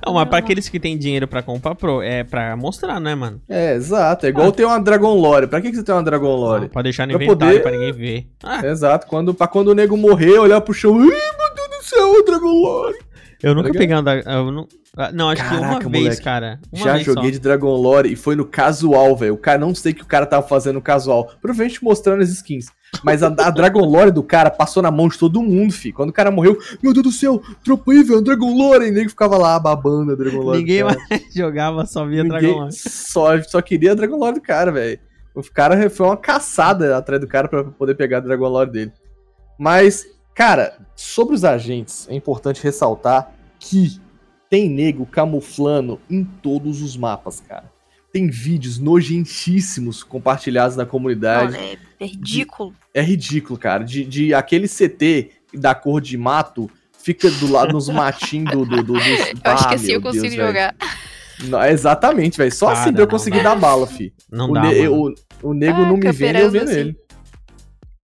Não, mas pra aqueles que têm dinheiro pra comprar, pro, é pra mostrar, né, mano? É, exato. É igual ter uma Dragon Lore. Pra que, que você tem uma Dragon Lore? Não, pra deixar no Pra inventário poder- pra ninguém ver. Ah, Exato. Quando, pra quando o nego morrer, olhar pro chão. Ai, meu Deus do céu, o Dragon Lore. eu nunca ligado? peguei uma eu não- Ah, Não, acho que uma Caraca, vez, moleque. cara. Uma Já vez joguei só. de Dragon Lore e foi no casual, velho. O cara não sei o que o cara tava fazendo no casual. Provavelmente mostrando as skins. Mas a, a Dragon Lore do cara passou na mão de todo mundo, fi. Quando o cara morreu, meu Deus do céu, tropa aí, velho, Dragon Lore. E nego ficava lá babando a Dragon Lore. Ninguém mais <laughs> jogava, só via Ninguém Dragon Lore. Só, só queria a Dragon Lore do cara, velho. O cara foi uma caçada atrás do cara pra poder pegar a Dragon Lore dele. Mas, cara, sobre os agentes, é importante ressaltar que tem nego camuflando em todos os mapas, cara. Tem vídeos nojentíssimos compartilhados na comunidade. Olha, é ridículo. É ridículo, cara. De, de aquele CT da cor de mato fica do lado nos matinhos do, do, do, dos- <laughs> Eu acho Ah, que assim meu eu consigo Deus, jogar. Não, exatamente, velho. Só assim Cara, pra eu conseguir dar bala, fi. Não o, dá, ne- mano. o, o nego Ah, não me vendo, eu vendo assim. ele.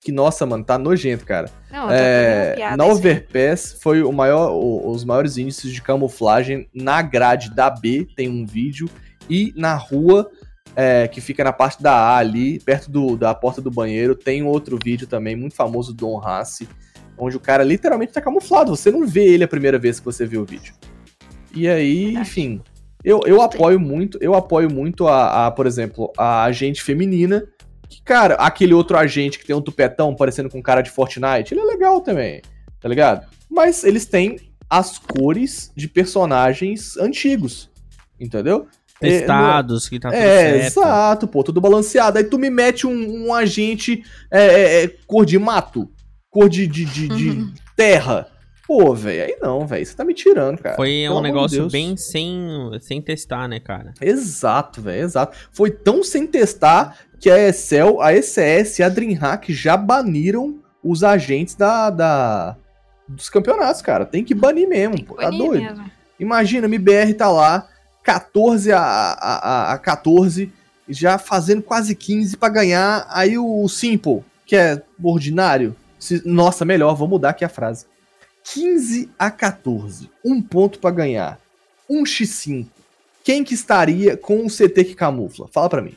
Que nossa, mano, tá nojento, cara. Não, É, é, piada na aí. Overpass foi o maior, o- os maiores índices de camuflagem na grade da B, tem um vídeo, e na rua, é, que fica na parte da A ali, perto do- da porta do banheiro, tem outro vídeo também, muito famoso, do Don Hassi, onde o cara literalmente tá camuflado, você não vê ele a primeira vez que você vê o vídeo. E aí, enfim, eu, eu apoio muito, eu apoio muito a, a, por exemplo, a agente feminina, que, cara, aquele outro agente que tem um tupetão parecendo com cara de Fortnite, ele é legal também, tá ligado? Mas eles têm as cores de personagens antigos, entendeu? É, Testados, que tá tudo é, certo. exato, pô, tudo balanceado. Aí tu me mete um, um agente é, é, é, cor de mato, cor de, de, de, de Uhum. terra. Pô, velho, aí não, velho, você tá me tirando, cara. Foi Pelo um de negócio Deus. bem sem, sem testar, né, cara? Exato, velho, exato. Foi tão sem testar que a Excel, a ECS e a DreamHack já baniram os agentes da, da- dos campeonatos, cara. Tem que banir mesmo, que pô. Tá banir doido? mesmo. Imagina, MBR tá lá, 14 a, a, a, a 14, já fazendo quase 15 pra ganhar. Aí o Simple, que é ordinário, se- nossa, melhor, vou mudar aqui a frase. 15 a 14, um ponto pra ganhar, um x5. Quem que estaria com o CT que camufla? Fala pra mim.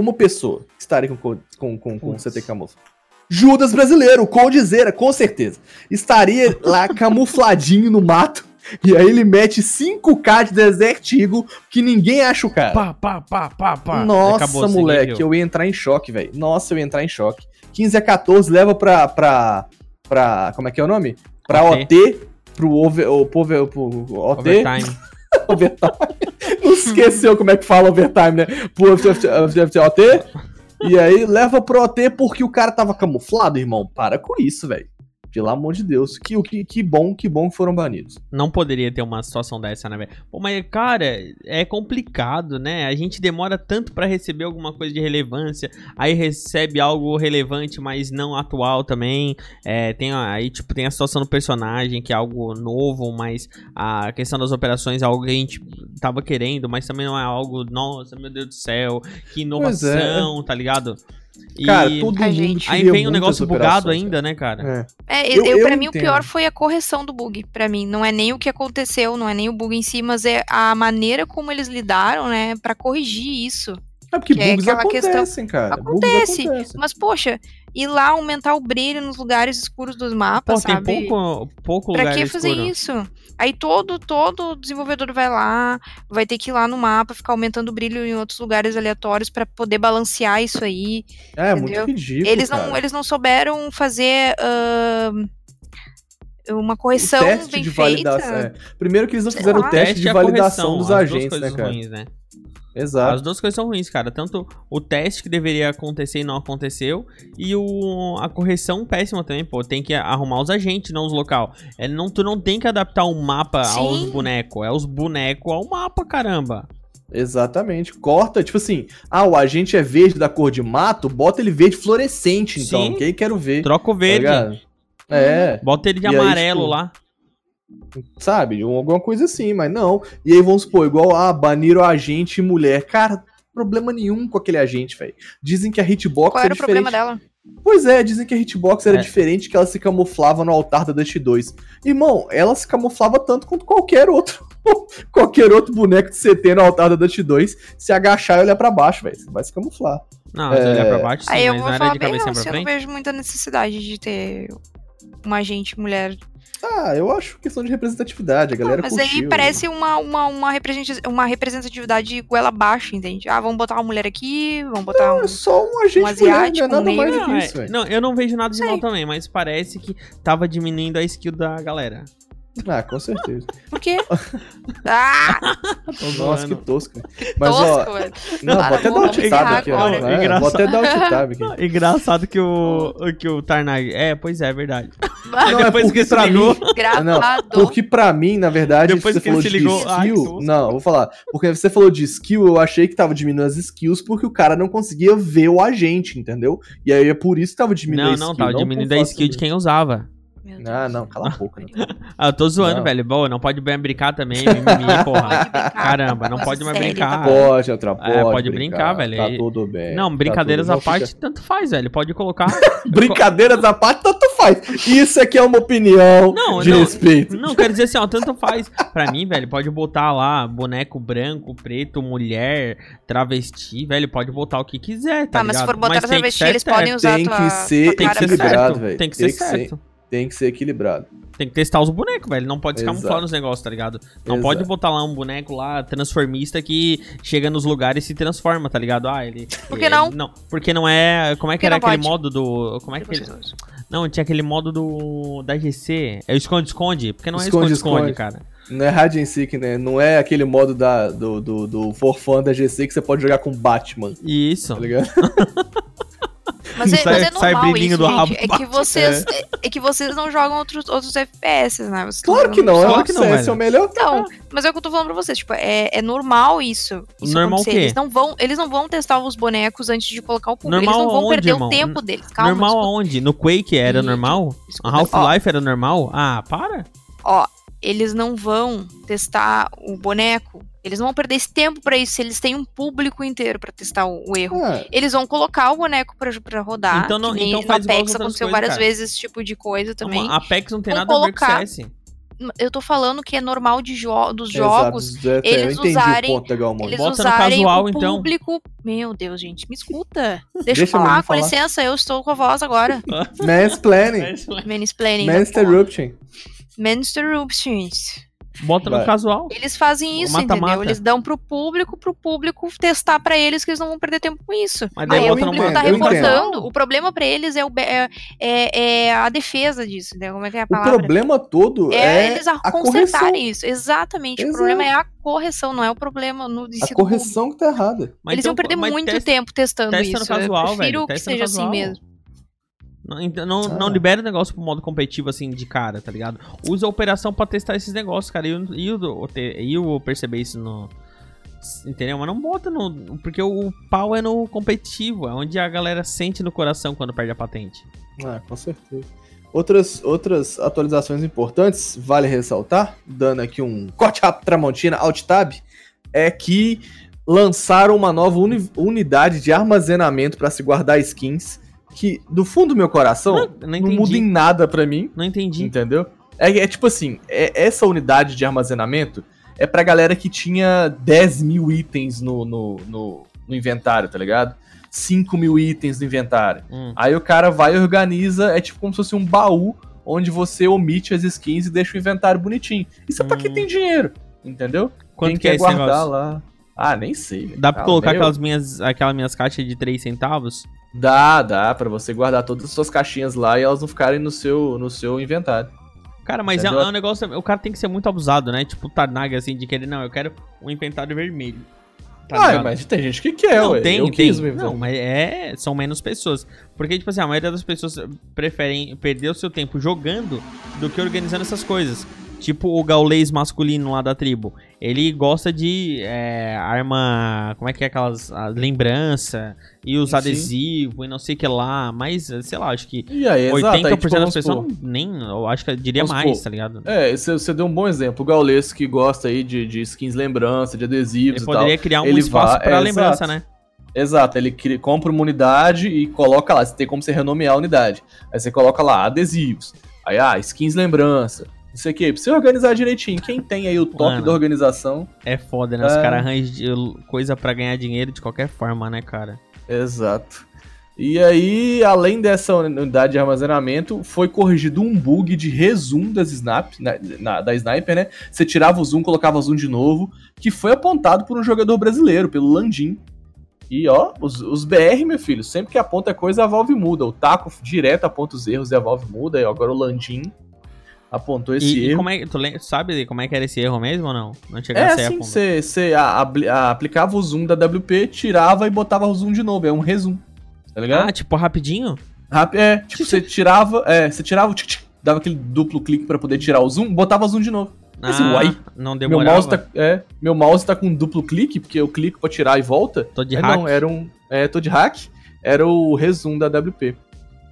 Uma pessoa estaria com, co- com, com, com o Putz. CT camufla. Judas brasileiro, Coldzera, com certeza. Estaria lá <laughs> camufladinho no mato. E aí ele mete 5k de Desert Eagle que ninguém acha o cara. Pá, pá, pá, pá, pá. Nossa, Acabou, moleque, eu ia entrar em choque, velho. Nossa, eu ia entrar em choque. 15 a 14 leva pra. pra, pra como é que é o nome? Pra OT. OT, pro over, o, pro, over- pro OT. Overtime. <laughs> overtime. Não esqueceu como é que fala overtime, né? Pro OT. E aí leva pro OT porque o cara tava camuflado, irmão. Para com isso, velho. Pelo amor de Deus. Que, que, que bom, que bom que foram banidos. Não poderia ter uma situação dessa, né, velho? Mas, cara, é complicado, né? A gente demora tanto pra receber alguma coisa de relevância, aí recebe algo relevante, mas não atual também. É, tem aí, tipo, tem a situação do personagem, que é algo novo, mas a questão das operações é algo que a gente tava querendo, mas também não é algo, nossa, meu Deus do céu, que é. inovação, tá ligado? E Cara, todo A mundo gente- aí vem um muitas negócio bugado ainda, né, cara? É. É, Eu- eu, eu pra mim o entendo. pior foi a correção do bug. Pra mim, não é nem o que aconteceu, não é nem o bug em si, mas é a maneira como eles lidaram, né, Pra corrigir isso. É porque Que é bugs aquela questão- acontecem, cara. Acontece, Bugs acontecem. Mas poxa, ir lá aumentar o brilho nos lugares escuros dos mapas, Pô, tem sabe? pouco, pouco Pra lugar que fazer escuro. isso? Aí todo todo desenvolvedor vai lá, vai ter que ir lá no mapa, ficar aumentando o brilho em outros lugares aleatórios pra poder balancear isso aí. É, muito entendeu? ridículo. eles não cara. eles não souberam fazer ahn, uma correção o teste bem de feita. validação. é. Primeiro que eles não fizeram o teste Teste de validação correção, dos agentes, né, cara? ruins, né? Exato. As duas coisas são ruins, cara. Tanto o teste que deveria acontecer e não aconteceu, e o, a correção péssima também, pô. Tem que arrumar os agentes, não os local. É, não, tu não tem que adaptar o mapa Sim. aos bonecos. É os bonecos ao mapa, caramba. Exatamente. Corta, tipo assim, ah, o agente é verde da cor de mato, bota ele verde fluorescente, então, Sim. que aí quero ver. Troca o tá verde. ligado? É, Bota ele de E aí, amarelo tipo, lá. Sabe? Um- Alguma coisa assim, mas não. E aí vamos supor, igual, ah, baniram agente e mulher. Cara, problema nenhum com aquele agente, velho. Dizem que a hitbox Qual é era o diferente. problema dela? Pois é, dizem que a hitbox era É. diferente, que ela se camuflava no altar da Dust 2. Irmão, ela se camuflava tanto quanto qualquer outro. <laughs> qualquer outro boneco de CT no altar da Dust 2. Se agachar e olhar pra baixo, velho. Você vai se camuflar. Não, se É. olhar pra baixo, sim, Aí eu vou falar de bem, não, pra assim, eu não frente. vejo muita necessidade de ter uma agente mulher Ah, eu acho questão de representatividade, a galera Mas curtiu. aí parece uma, uma, uma, uma representatividade goela abaixo, entende? Ah, vamos botar uma mulher aqui, vamos botar um. É só um agente um mulher, não é asiático, nada um mais do Não, que é- isso, velho. não, eu não vejo nada de Sei. mal também, mas parece que tava diminuindo a skill da galera. Ah, com certeza. Por quê? <laughs> Ah, Nossa, que tosco. Mas, ó, tosco, velho. não, vou até dar alt tab aqui, ó. É, Engraçado. vou até dar alt tab aqui. <laughs> Engraçado que o, que o Tarnag. É, pois é, é verdade. Não, é depois porque que se ligou. Porque pra mim, na verdade, Depois você que ele falou se de ligou, ai, que skill. tosco. não, eu vou falar. Porque você falou de skill, eu achei que tava diminuindo as skills porque o cara não conseguia ver o agente, entendeu? E aí é por isso que tava diminuindo Não, a skill. não, tava por diminuindo a skill de quem usava. Meu Deus. Ah, não, cala a boca. Né? <laughs> Ah, eu tô zoando, Não. velho. Bom, não pode bem brincar também, <laughs> mimimi, porra. Caramba, não pode mais brincar. tá Pode, outra, pode. É, pode brincar, velho. Tá tudo bem. Não, tá brincadeiras tudo- à parte, fica- tanto faz, velho. Pode colocar. <laughs> Brincadeiras à parte, tanto faz. Isso aqui é uma opinião Não, de não, respeito. Não, quero dizer assim, ó, tanto faz. Pra mim, velho, pode botar lá boneco branco, preto, mulher, travesti, velho, pode botar o que quiser, tá Tá, mas se ligado? for botar tem que travesti, ser eles podem usar Tem tua, que ser Tem que ser equilibrado, certo, velho. tem que ser Tem que ser- certo. Tem que ser equilibrado. Tem que testar os bonecos, velho. Não pode se Exato. camuflar nos negócios, tá ligado? Não Exato. pode botar lá um boneco lá, transformista, que chega nos lugares e se transforma, tá ligado? Ah, ele. Por que ele- não? Não, porque não é. Como é que era aquele pode? modo do. Como é que ele. Não, tinha aquele modo do. Da GC. É o esconde-esconde. Porque não é Esconde, esconde-esconde, esconde. cara. Não é hide and seek, né? Não é aquele modo da, do, do, do For Fun da GC que você pode jogar com Batman, Isso. tá ligado? <laughs> Mas <laughs> é, Sai- mas é sai normal brilhinho isso, do gente. rabo. É que vocês, é. é que vocês não jogam outros, outros FPS, né? Vocês Claro que não, é Claro que não, é o melhor. Então, mas é o que eu tô falando pra vocês, tipo, é, é normal isso. isso Normal acontecer. o quê? Eles não, vão, eles não vão testar os bonecos antes de colocar o público. Normal eles não vão aonde, perder irmão? o tempo deles. Calma, normal escuta, aonde? No Quake era Ih, normal? escuta. A Half-Life era normal? Ah, para. Ó, eles não vão testar o boneco. Eles não vão perder esse tempo pra isso se eles têm um público inteiro pra testar o, o erro. Ah, Eles vão colocar o boneco pra, pra rodar. Então não- que nem então no faz Apex aconteceu coisas, várias cara. vezes esse tipo de coisa também. A Apex não tem Vão nada a ver com colocar- CS. Eu tô falando que é normal de jo dos exato, jogos é, eles eu entendi usarem- ponto legal, eles Bota no usarem casual, o então. público. Meu Deus, gente, me escuta. <laughs> Deixa, Deixa eu falar, com falar. licença, eu estou com a voz agora. <laughs> Mansplaining. Mansplaining. da porra. Bota no Vai. casual. Eles fazem isso, Mata-mata. entendeu? Eles dão pro público, pro público testar pra eles que eles não vão perder tempo com isso. Mas daí Aí eu o público tá eu reportando. O problema pra eles é, o, é, é- é a defesa disso, né? Como é que é a O palavra? problema todo É, é, eles a correção. consertarem isso. Exatamente. Exato. O problema é a correção, não é o problema no de A do público. correção que tá errada. Mas Eles então- iam perder muito testa- tempo testando testa no isso. Eu casual, prefiro velho, que testa no seja assim mesmo. Não, então, não, não Ah. libera o negócio pro modo competitivo, assim, de cara, tá ligado? Usa a operação pra testar esses negócios, cara. E eu, eu, e eu perceber isso no. Entendeu? Mas não bota no. Porque o pau é no competitivo, é onde a galera sente no coração quando perde a patente. Ah, com certeza. Outras, outras atualizações importantes, vale ressaltar, dando aqui um corte rápido Tramontina, Alt Tab, é que lançaram uma nova uni- unidade de armazenamento para se guardar skins, que do fundo do meu coração Não, não não, muda em nada pra mim, Não entendi. entendeu? É, é tipo assim, é- essa unidade de armazenamento é pra galera que tinha 10 mil itens no, no, no, no inventário, tá ligado? 5 mil itens no inventário. Hum. Aí o cara vai e organiza, é tipo como se fosse um baú onde você omite as skins e deixa o inventário bonitinho. Isso é pra quem Hum. tem dinheiro, entendeu? Quanto quem que é quer esse guardar negócio? lá. Ah, nem sei. Dá pra Ah, colocar aquelas minhas, aquelas minhas caixas de 3 centavos? Dá, dá, pra você guardar todas as suas caixinhas lá e elas não ficarem no seu, no seu inventário. Cara, mas é, Entendeu? é um negócio. O cara tem que ser muito abusado, né? Tipo o Tarnag, assim, de querer, não, eu quero um inventário vermelho. Tá ah, mas tem gente que quer, não, ué. tem, Eu tem. quis me Não, mas é. São menos pessoas. Porque, tipo assim, a maioria das pessoas preferem perder o seu tempo jogando do que organizando essas coisas. Tipo o gaulês masculino lá da tribo. Ele gosta de é, arma. Como é que é aquelas. lembrança e os adesivos e não sei o que lá. Mas, sei lá, acho que E aí, exato. 80% Aí, tipo, das pessoas nem. Eu acho que eu diria Vamos mais, supor, tá ligado? É, você, deu um bom exemplo. O Gaules que gosta aí de, de skins lembrança, de adesivos Ele e tal. poderia criar um ele espaço vai- pra é, lembrança, exato. né? Exato, ele cria- compra uma unidade e coloca lá. Você tem como você renomear a unidade. Aí você coloca lá adesivos. Aí, ah, skins lembrança. Não sei o que. Pra você organizar direitinho. Quem tem aí o top Mano. da organização. É foda, né? Os É. caras arranjam de- coisa pra ganhar dinheiro de qualquer forma, né, cara? Exato. E aí, além dessa unidade de armazenamento, foi corrigido um bug de resumo das snap, na, na, da sniper, né? Você tirava o zoom, colocava o zoom de novo, que foi apontado por um jogador brasileiro, pelo Landim. E ó, os, os BR, meu filho, sempre que aponta coisa, a Valve muda. O Taco direto aponta os erros e a Valve muda. E agora o Landim apontou esse E, e erro. como é, tu sabe como é que era esse erro mesmo ou não? Não É chegasse a assim, apontar. você aplicava o zoom da WP, tirava e botava o zoom de novo. É um resumo. Tá ligado? Ah, tipo, rapidinho? Rap- É, tipo, você tirava, é, você tirava o tic, tic, dava aquele duplo clique pra poder tirar o zoom, botava zoom de novo. Mas, Ah, uai, não Meu demorava. mouse, tá, é, meu mouse tá com duplo clique, porque eu clico pra tirar e volta. Tô de É, hack. Não, era um, é, tô de hack, era o resumo da WP.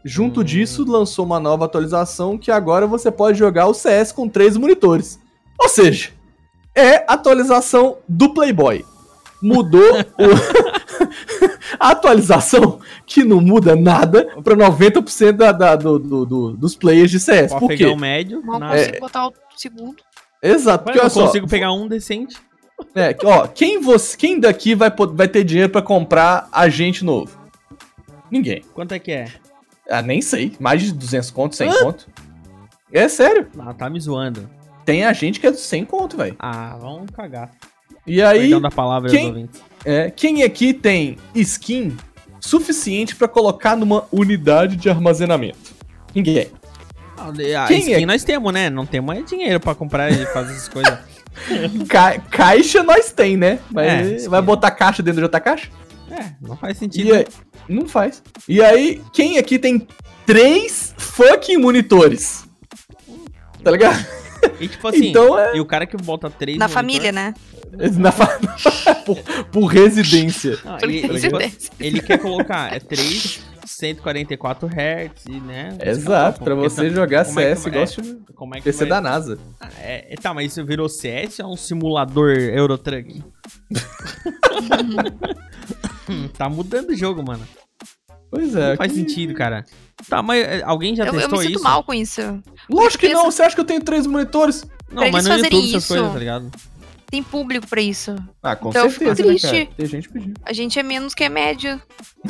Junto Hum. disso, lançou uma nova atualização que agora você pode jogar o CS com três monitores. Ou seja, é atualização do Playboy. Mudou o... <laughs> a atualização que não muda nada pra 90% da, da- do, do- do- dos players de CS. Pode Por pegar quê? o médio. Mal nada. consigo botar o segundo. Exato, porque eu olha só, consigo pegar um decente. É, ó, quem, você, quem daqui vai, vai ter dinheiro pra comprar agente novo? Ninguém. Quanto é que é? Ah, nem sei. Mais de 200 conto, 100 conto. É sério. Ah, tá me zoando. Tem agente que é de 100 conto, velho. Ah, vamos cagar. E aí, Perdão da palavra quem- é, quem aqui tem skin suficiente pra colocar numa unidade de armazenamento? Ninguém. Ah, A Quem skin é? nós temos, né? Não temos é dinheiro pra comprar e fazer essas coisas. <laughs> Ca- caixa nós tem, né? Mas É, vai botar caixa dentro de outra caixa? É, não faz sentido. E aí, não faz. E aí, quem aqui tem três fucking monitores? Tá ligado? E tipo assim, então é e o cara que bota três. Na monitor- família, né? na fa- <laughs> por, por residência. Ah, ele, ele- quer colocar é 3, 144 Hz, e, né? Exato, pra Porque você tá- jogar é CS vai- igual é, como é que PC vai- da NASA. Ah, é, é, tá, mas isso virou CS ou é um simulador Eurotruck? <laughs> Tá mudando o jogo, mano. Pois é. Não faz que- sentido, cara. Tá, mas é, alguém já Eu, eu me testou sinto isso? mal com isso. Lógico que não, você acha que eu tenho três monitores? Não, Pra mas eles no YouTube essas isso- coisas, tá ligado? Tem público pra isso. Ah, com Então eu fico certeza, né, triste. cara? Tem gente pedindo. A gente é menos que a média. <laughs>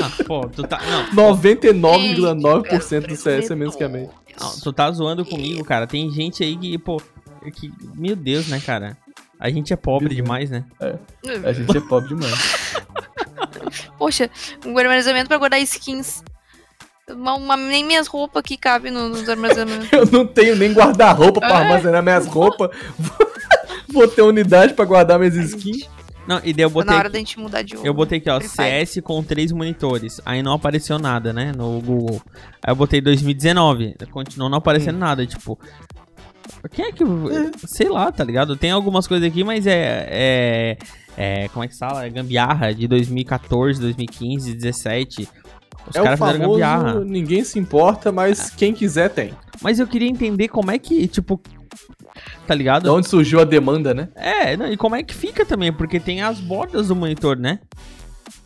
Ah, pô, tu tá. Não, 99,9% do CS é menos que a média. não, tu tá zoando comigo, cara. Tem gente aí que, pô. Que, meu Deus, né, cara? A gente é pobre Bizarro. demais, né? A gente é pobre demais. <laughs> Poxa, um armazenamento pra guardar skins. Uma, uma- nem minhas roupas aqui cabem no- nos armazenamentos. <laughs> Eu não tenho nem guarda-roupa pra É. armazenar minhas roupas. Vou ter unidade pra guardar minhas skins. Não, e daí eu Tá botei. na hora da gente mudar de Eu botei aqui, ó. CS com três monitores. Aí não apareceu nada, né, no Google. Aí eu botei 2019, continuou não aparecendo Hum. nada, tipo... Quem é que... Sei lá, tá ligado? Tem algumas coisas aqui, mas é... é, é como é que fala? É gambiarra de 2014, 2015, 2017. Os é o caras fizeram famoso, gambiarra. ninguém se importa, mas quem quiser tem. Mas eu queria entender como é que, tipo... Tá ligado? De onde surgiu a demanda, né? É, não, e como é que fica também, porque tem as bordas do monitor, né?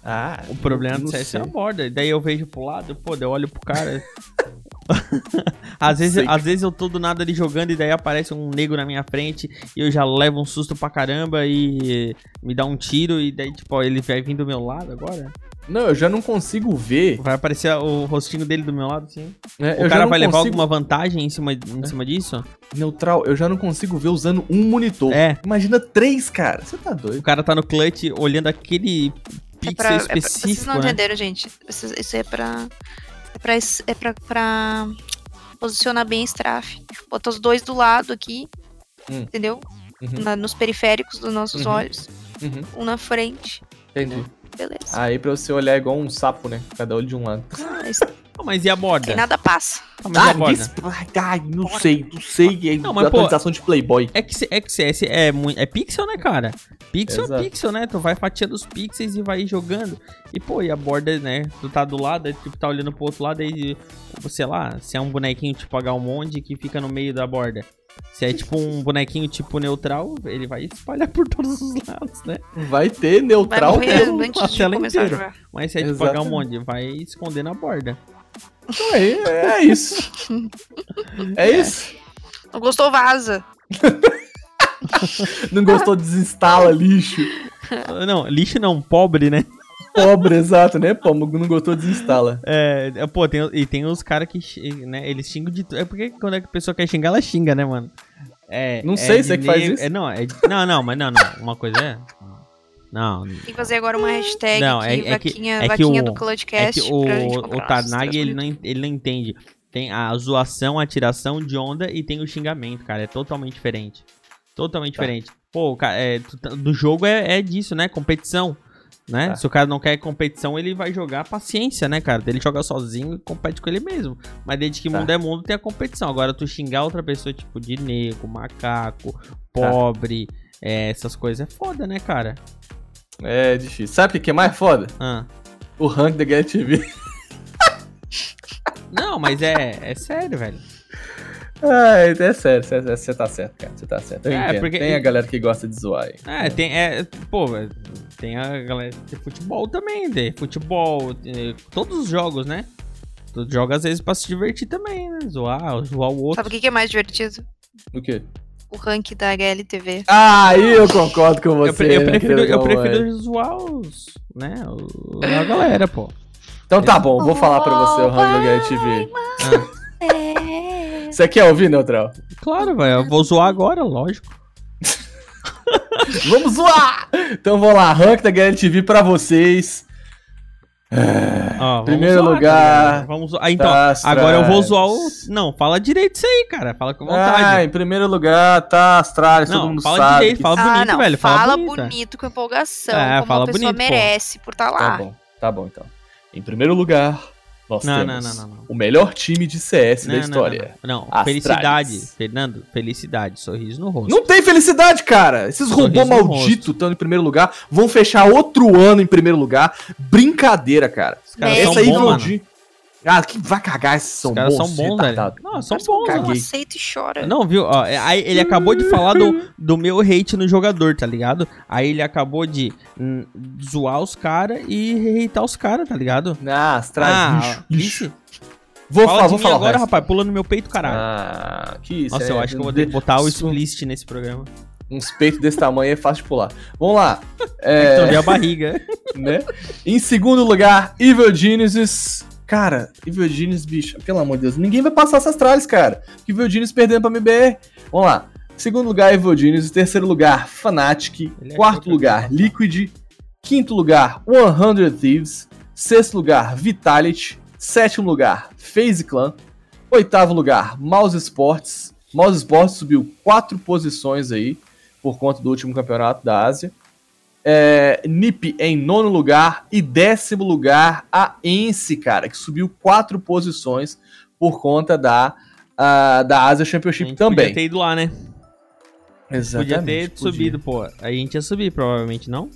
Ah, O problema do CS é a borda. Daí eu vejo pro lado, pô, daí eu olho pro cara. <laughs> <laughs> às, vezes, sei. às vezes eu tô do nada ali jogando e daí aparece um nego na minha frente e eu já levo um susto pra caramba e me dá um tiro e daí, tipo, ó, ele vai vir do meu lado agora. Não, eu já não consigo ver. Vai aparecer o rostinho dele do meu lado, sim. né? O eu já cara não vai levar consigo- alguma vantagem em cima, em cima disso? Neutral, eu já não consigo ver usando um monitor. É. Imagina três, cara. Você tá O doido. cara tá no clutch olhando aquele É pixel pra, é pra- vocês específico, não né? entenderam, gente. Isso, isso é pra. É pra, é pra, pra posicionar bem strafe. Bota os dois do lado aqui. Hum. Entendeu? Uhum. Na- nos periféricos dos nossos Uhum. olhos. Uhum, Um na frente. entendi. Beleza. Aí pra você olhar igual um sapo, né? Cada olho de um lado. Mas Ah, Mas e a borda? Sem nada passa. Ah, mas e a borda? ai, não sei, não sei. É Não, mas, pô, atualização de Playboy. É que, é que CS é, mui- é pixel, né, cara? Pixel Exato. é pixel, né? Tu vai fatiando os pixels e vai jogando. E, pô, e a borda, né? Tu tá do lado, aí, tipo, tá olhando pro outro lado aí, sei lá, se é um bonequinho tipo Agalmonde que fica no meio da borda. Se é tipo um bonequinho tipo neutral, ele vai espalhar por todos os lados, né? Vai ter Vai neutral pelo... antes a de tela inteira. a jogar. Mas se é tipo. Agalmonde, vai esconder na borda. Então é, é isso. É isso. Não gostou, vaza. <laughs> Não gostou, desinstala lixo. Não, lixo não, pobre, né? Pobre, exato, né? Pô, não gostou, desinstala. É, é, pô, tem, e tem os caras que, né, eles xingam de tudo. É porque quando a pessoa quer xingar, ela xinga, né, mano? É, Não é sei, de você que faz isso? É, não, é não, não, mas não, não. Uma coisa é... Não, Tem que fazer agora uma hashtag Não, é- é que- vaquinha, é que vaquinha o- do é Clutchcast. que o, pra gente o ele não, en- ele não entende. Tem a zoação, a tiração de onda e tem o xingamento, cara. É totalmente diferente. Totalmente Tá. diferente. Pô, cara, é, tá- do jogo é, é disso, né? Competição. Né? Tá. Se o cara não quer competição, ele vai jogar paciência, né, cara? Ele joga sozinho e compete com ele mesmo. Mas desde que Tá. mundo é mundo, tem a competição. Agora, tu xingar outra pessoa, tipo, de negro, macaco, Tá. pobre, é, essas coisas, é foda, né, cara? É difícil. Sabe o que é mais foda? Ah. O rank da Get TV. <laughs> Não, mas é, é sério, velho. Ah, é sério, você tá certo, cara. Você tá certo. Eu É, entendo. porque- Tem a galera que gosta de zoar aí. É, tem. É, pô, tem a galera de futebol também, de futebol, é, todos os jogos, né? Tu joga às vezes pra se divertir também, né? Zoar, zoar o outro. Sabe o que que é mais divertido? O quê? O rank da HLTV. Ah, aí eu concordo com você. eu, pre- eu né, prefiro, eu prefiro zoar os. né? a galera, pô. Então tá bom, vou falar pra você o rank da Get TV. Você quer ouvir, Neutral? Claro, velho. Eu vou zoar agora, lógico. <laughs> Vamos zoar! Então vamos lá, rank da Get TV pra vocês. Ó, Primeiro zoar, lugar, cara. Vamos zoar. Ah, então, tá agora eu vou zoar o. Não, fala direito isso aí, cara. Fala com vontade. Ah, em primeiro lugar tá Astralis, todo Não, mundo fala sabe. direito, que- fala ah, bonito, não. velho. Fala, Fala bonito. bonito, com empolgação. É, como fala a pessoa bonito, pô. merece por estar Tá lá. bom, tá bom então. Em primeiro lugar, nós Não, temos não, não, o melhor time de CS da história. Não, felicidade, Fernando, felicidade, sorriso no rosto. Não tem felicidade, cara. Esses robôs malditos estão em primeiro lugar. Vão fechar outro ano em primeiro lugar. Brincadeira, cara. Essa aí de. Ah, que vai cagar esses são Os caras bons. são bons, velho. Não, são bons, não aceita e chora. Não, viu? Ó, é, aí ele acabou de falar do, <laughs> do meu hate no jogador, tá ligado? Aí ele acabou de hum, zoar os caras e hatear os caras, tá ligado? Ah, Astralis, Ah, lixo, lixo. Vou Fala falar, de vou mim falar agora, rapaz, pula no meu peito, caralho. Ah, que isso. Nossa, eu é- acho que eu vou ter que botar o explicit nesse programa. Uns peitos desse tamanho é fácil de pular. Vamos lá. <laughs> Então, É, vi a barriga. <laughs> né? Em segundo lugar, Evil Genesis. Cara, Evil Genesis, bicho, pelo amor de Deus, ninguém vai passar essas tralhas, cara. Evil Genesis perdendo pra MBR. Vamos lá. Segundo lugar, Evil Genesis. Terceiro lugar, Fnatic. Ele Quarto lugar, Liquid. Quinto lugar, 100 Thieves. Sexto lugar, Vitality. Sétimo lugar, FaZe Clan. Oitavo lugar, Mouse Sports. Mouse Sports subiu quatro posições aí, por conta do último campeonato da Ásia. É, NiP em nono lugar e décimo lugar a Ence, cara, que subiu quatro posições por conta da, ah, da Asia Championship também. podia ter ido lá, né? Exatamente, podia ter podia. subido, pô. A gente ia subir, provavelmente, não?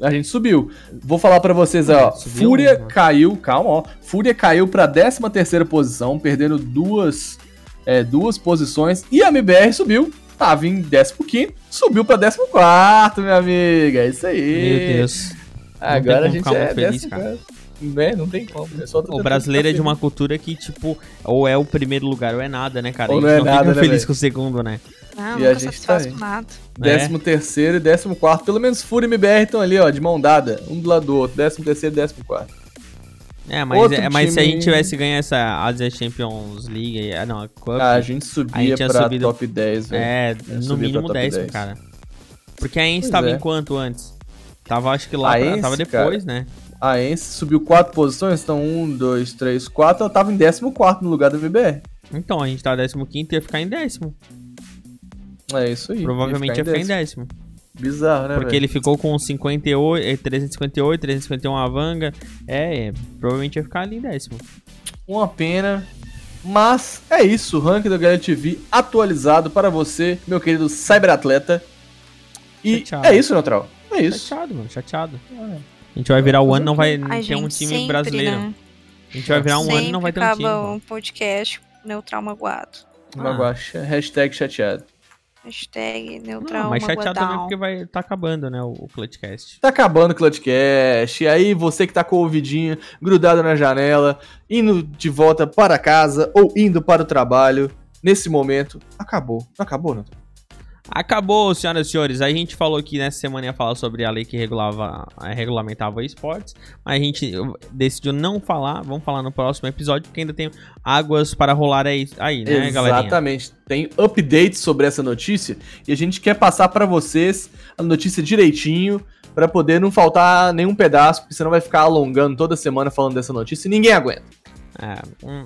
A gente subiu. Vou falar pra vocês, ó. Subiu, Fúria né? caiu, calma, ó. Fúria caiu pra 13 terceira posição, perdendo duas, é, duas posições. E a MBR subiu. Tava em 15 subiu pra 14 minha amiga. É isso aí. Meu Deus. Agora a gente é muito feliz, 14. cara. Né? Não tem como. É O brasileiro é de uma cultura que, tipo, ou é o primeiro lugar ou é nada, né, cara? Ou a não gente é não nada, fica né, feliz com o segundo, né? Não, E a gente tá com nada. Décimo terceiro e décimo quarto. Pelo menos Fúria e MBR estão ali, ó, de mão dada. Um do lado do outro. Décimo terceiro e décimo quarto. É, mas, Outro é, mas se a time- gente tivesse ganho essa Asia Champions League, ah, não, a Cup, Ah, a gente subia A gente pra subido- top 10, velho. é, Eu no mínimo pra top décimo, 10. cara. Porque a Ence Pois tava é. em quanto antes? Tava, acho que lá, pra- Ence, tava depois, né? A Ence subiu quatro posições, então um, dois, três, quatro. Ela tava em décimo quarto no lugar da MBR. Então, a gente tava 15 e ia ficar em décimo. É isso aí. Provavelmente ia ficar em décimo. Bizarro, né, Porque velho? ele ficou com 58, eh, 358, 351 a Vanga. É, é, provavelmente ia ficar ali em décimo. Uma pena. Mas é isso, o ranking do Galera TV atualizado para você, meu querido cyberatleta. E Chateado. é isso, Neutral. É isso. Chateado, mano, chateado. A gente vai virar o ano não vai A ter um gente time sempre, brasileiro. Né? A gente vai virar um ano e não vai ter um time. acaba um podcast neutral magoado. Magoar, Hashtag chateado. Hashtag neutral Não, mas chateado também porque vai tá acabando, né, o, o Clutchcast. Tá acabando o Clutchcast. E aí, você que tá com o ouvidinho grudado na janela, indo de volta para casa ou indo para o trabalho, nesse momento, acabou. Não acabou, Neutral? Acabou, senhoras e senhores. A gente falou que nessa semana ia falar sobre a lei que regulava, eh, regulamentava esportes, mas a gente decidiu não falar. Vamos falar no próximo episódio, porque ainda tem águas para rolar aí, aí né, galera? Exatamente. Tem updates sobre essa notícia e a gente quer passar para vocês a notícia direitinho para poder não faltar nenhum pedaço, porque senão vai ficar alongando toda semana falando dessa notícia e ninguém aguenta.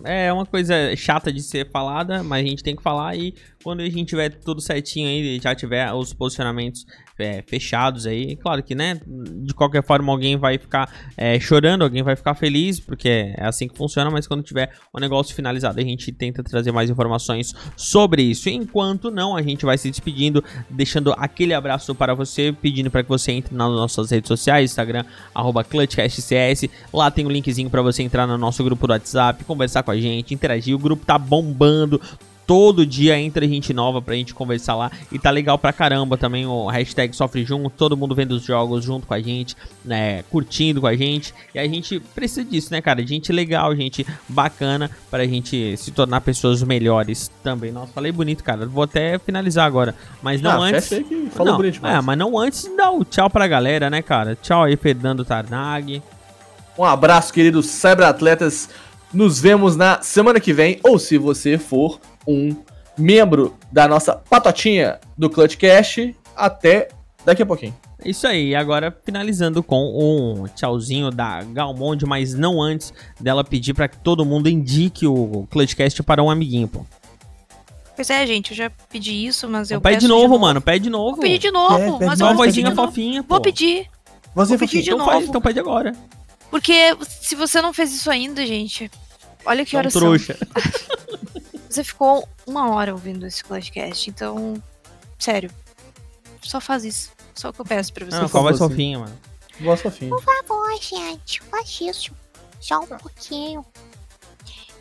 É, é uma coisa chata de ser falada, mas a gente tem que falar e quando a gente tiver tudo certinho aí, já tiver os posicionamentos é, fechados aí, claro que, né, de qualquer forma alguém vai ficar é, chorando, alguém vai ficar feliz, porque é assim que funciona, mas quando tiver o negócio finalizado, a gente tenta trazer mais informações sobre isso. Enquanto não, a gente vai se despedindo, deixando aquele abraço para você, pedindo para que você entre nas nossas redes sociais, Instagram, arroba ClutchCastCS, lá tem um linkzinho para você entrar no nosso grupo do WhatsApp, conversar com a gente, interagir, o grupo tá bombando, todo dia entra gente nova pra gente conversar lá. E tá legal pra caramba também o hashtag Sofre Junto, todo mundo vendo os jogos junto com a gente, né? Curtindo com a gente. E a gente precisa disso, né, cara? Gente legal, gente bacana pra gente se tornar pessoas melhores também. Nossa, falei bonito, cara. Vou até finalizar agora. Mas não ah, antes. Que falou não, bonito é, mas não antes de dar o tchau pra galera, né, cara? Tchau aí, Fernando Tarnag. Um abraço, queridos cyberatletas. Nos vemos na semana que vem, ou se você for um membro da nossa patotinha do Clutch Cash. Até daqui a pouquinho. Isso aí, agora finalizando com um tchauzinho da Galmonde, mas não antes dela pedir para que todo mundo indique o Clutchcast para um amiguinho, pô. Pois é, gente, eu já pedi isso, mas eu Pede de novo, de novo, mano, pede de novo. Vou pedir de novo, é, mas eu uma vozinha fofinha, pô. Vou pedir. Vozinha vou pedir de então novo. Faz, então pede agora. Porque se você não fez isso ainda, gente, olha que horas trouxa. <laughs> Você ficou uma hora ouvindo esse podcast, então, sério, só faz isso. Só o que eu peço pra você. Não, qual vai fofinho, mano? Voz fofinho. Por favor, gente, faz isso. Só um pouquinho.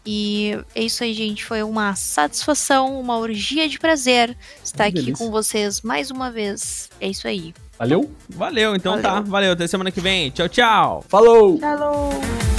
E é isso aí, gente. Foi uma satisfação, uma orgia de prazer estar aqui delícia. com vocês mais uma vez. É isso aí. Valeu? Valeu, então tá. valeu. tá. Valeu, até semana que vem. Tchau, tchau. Falou! Falou!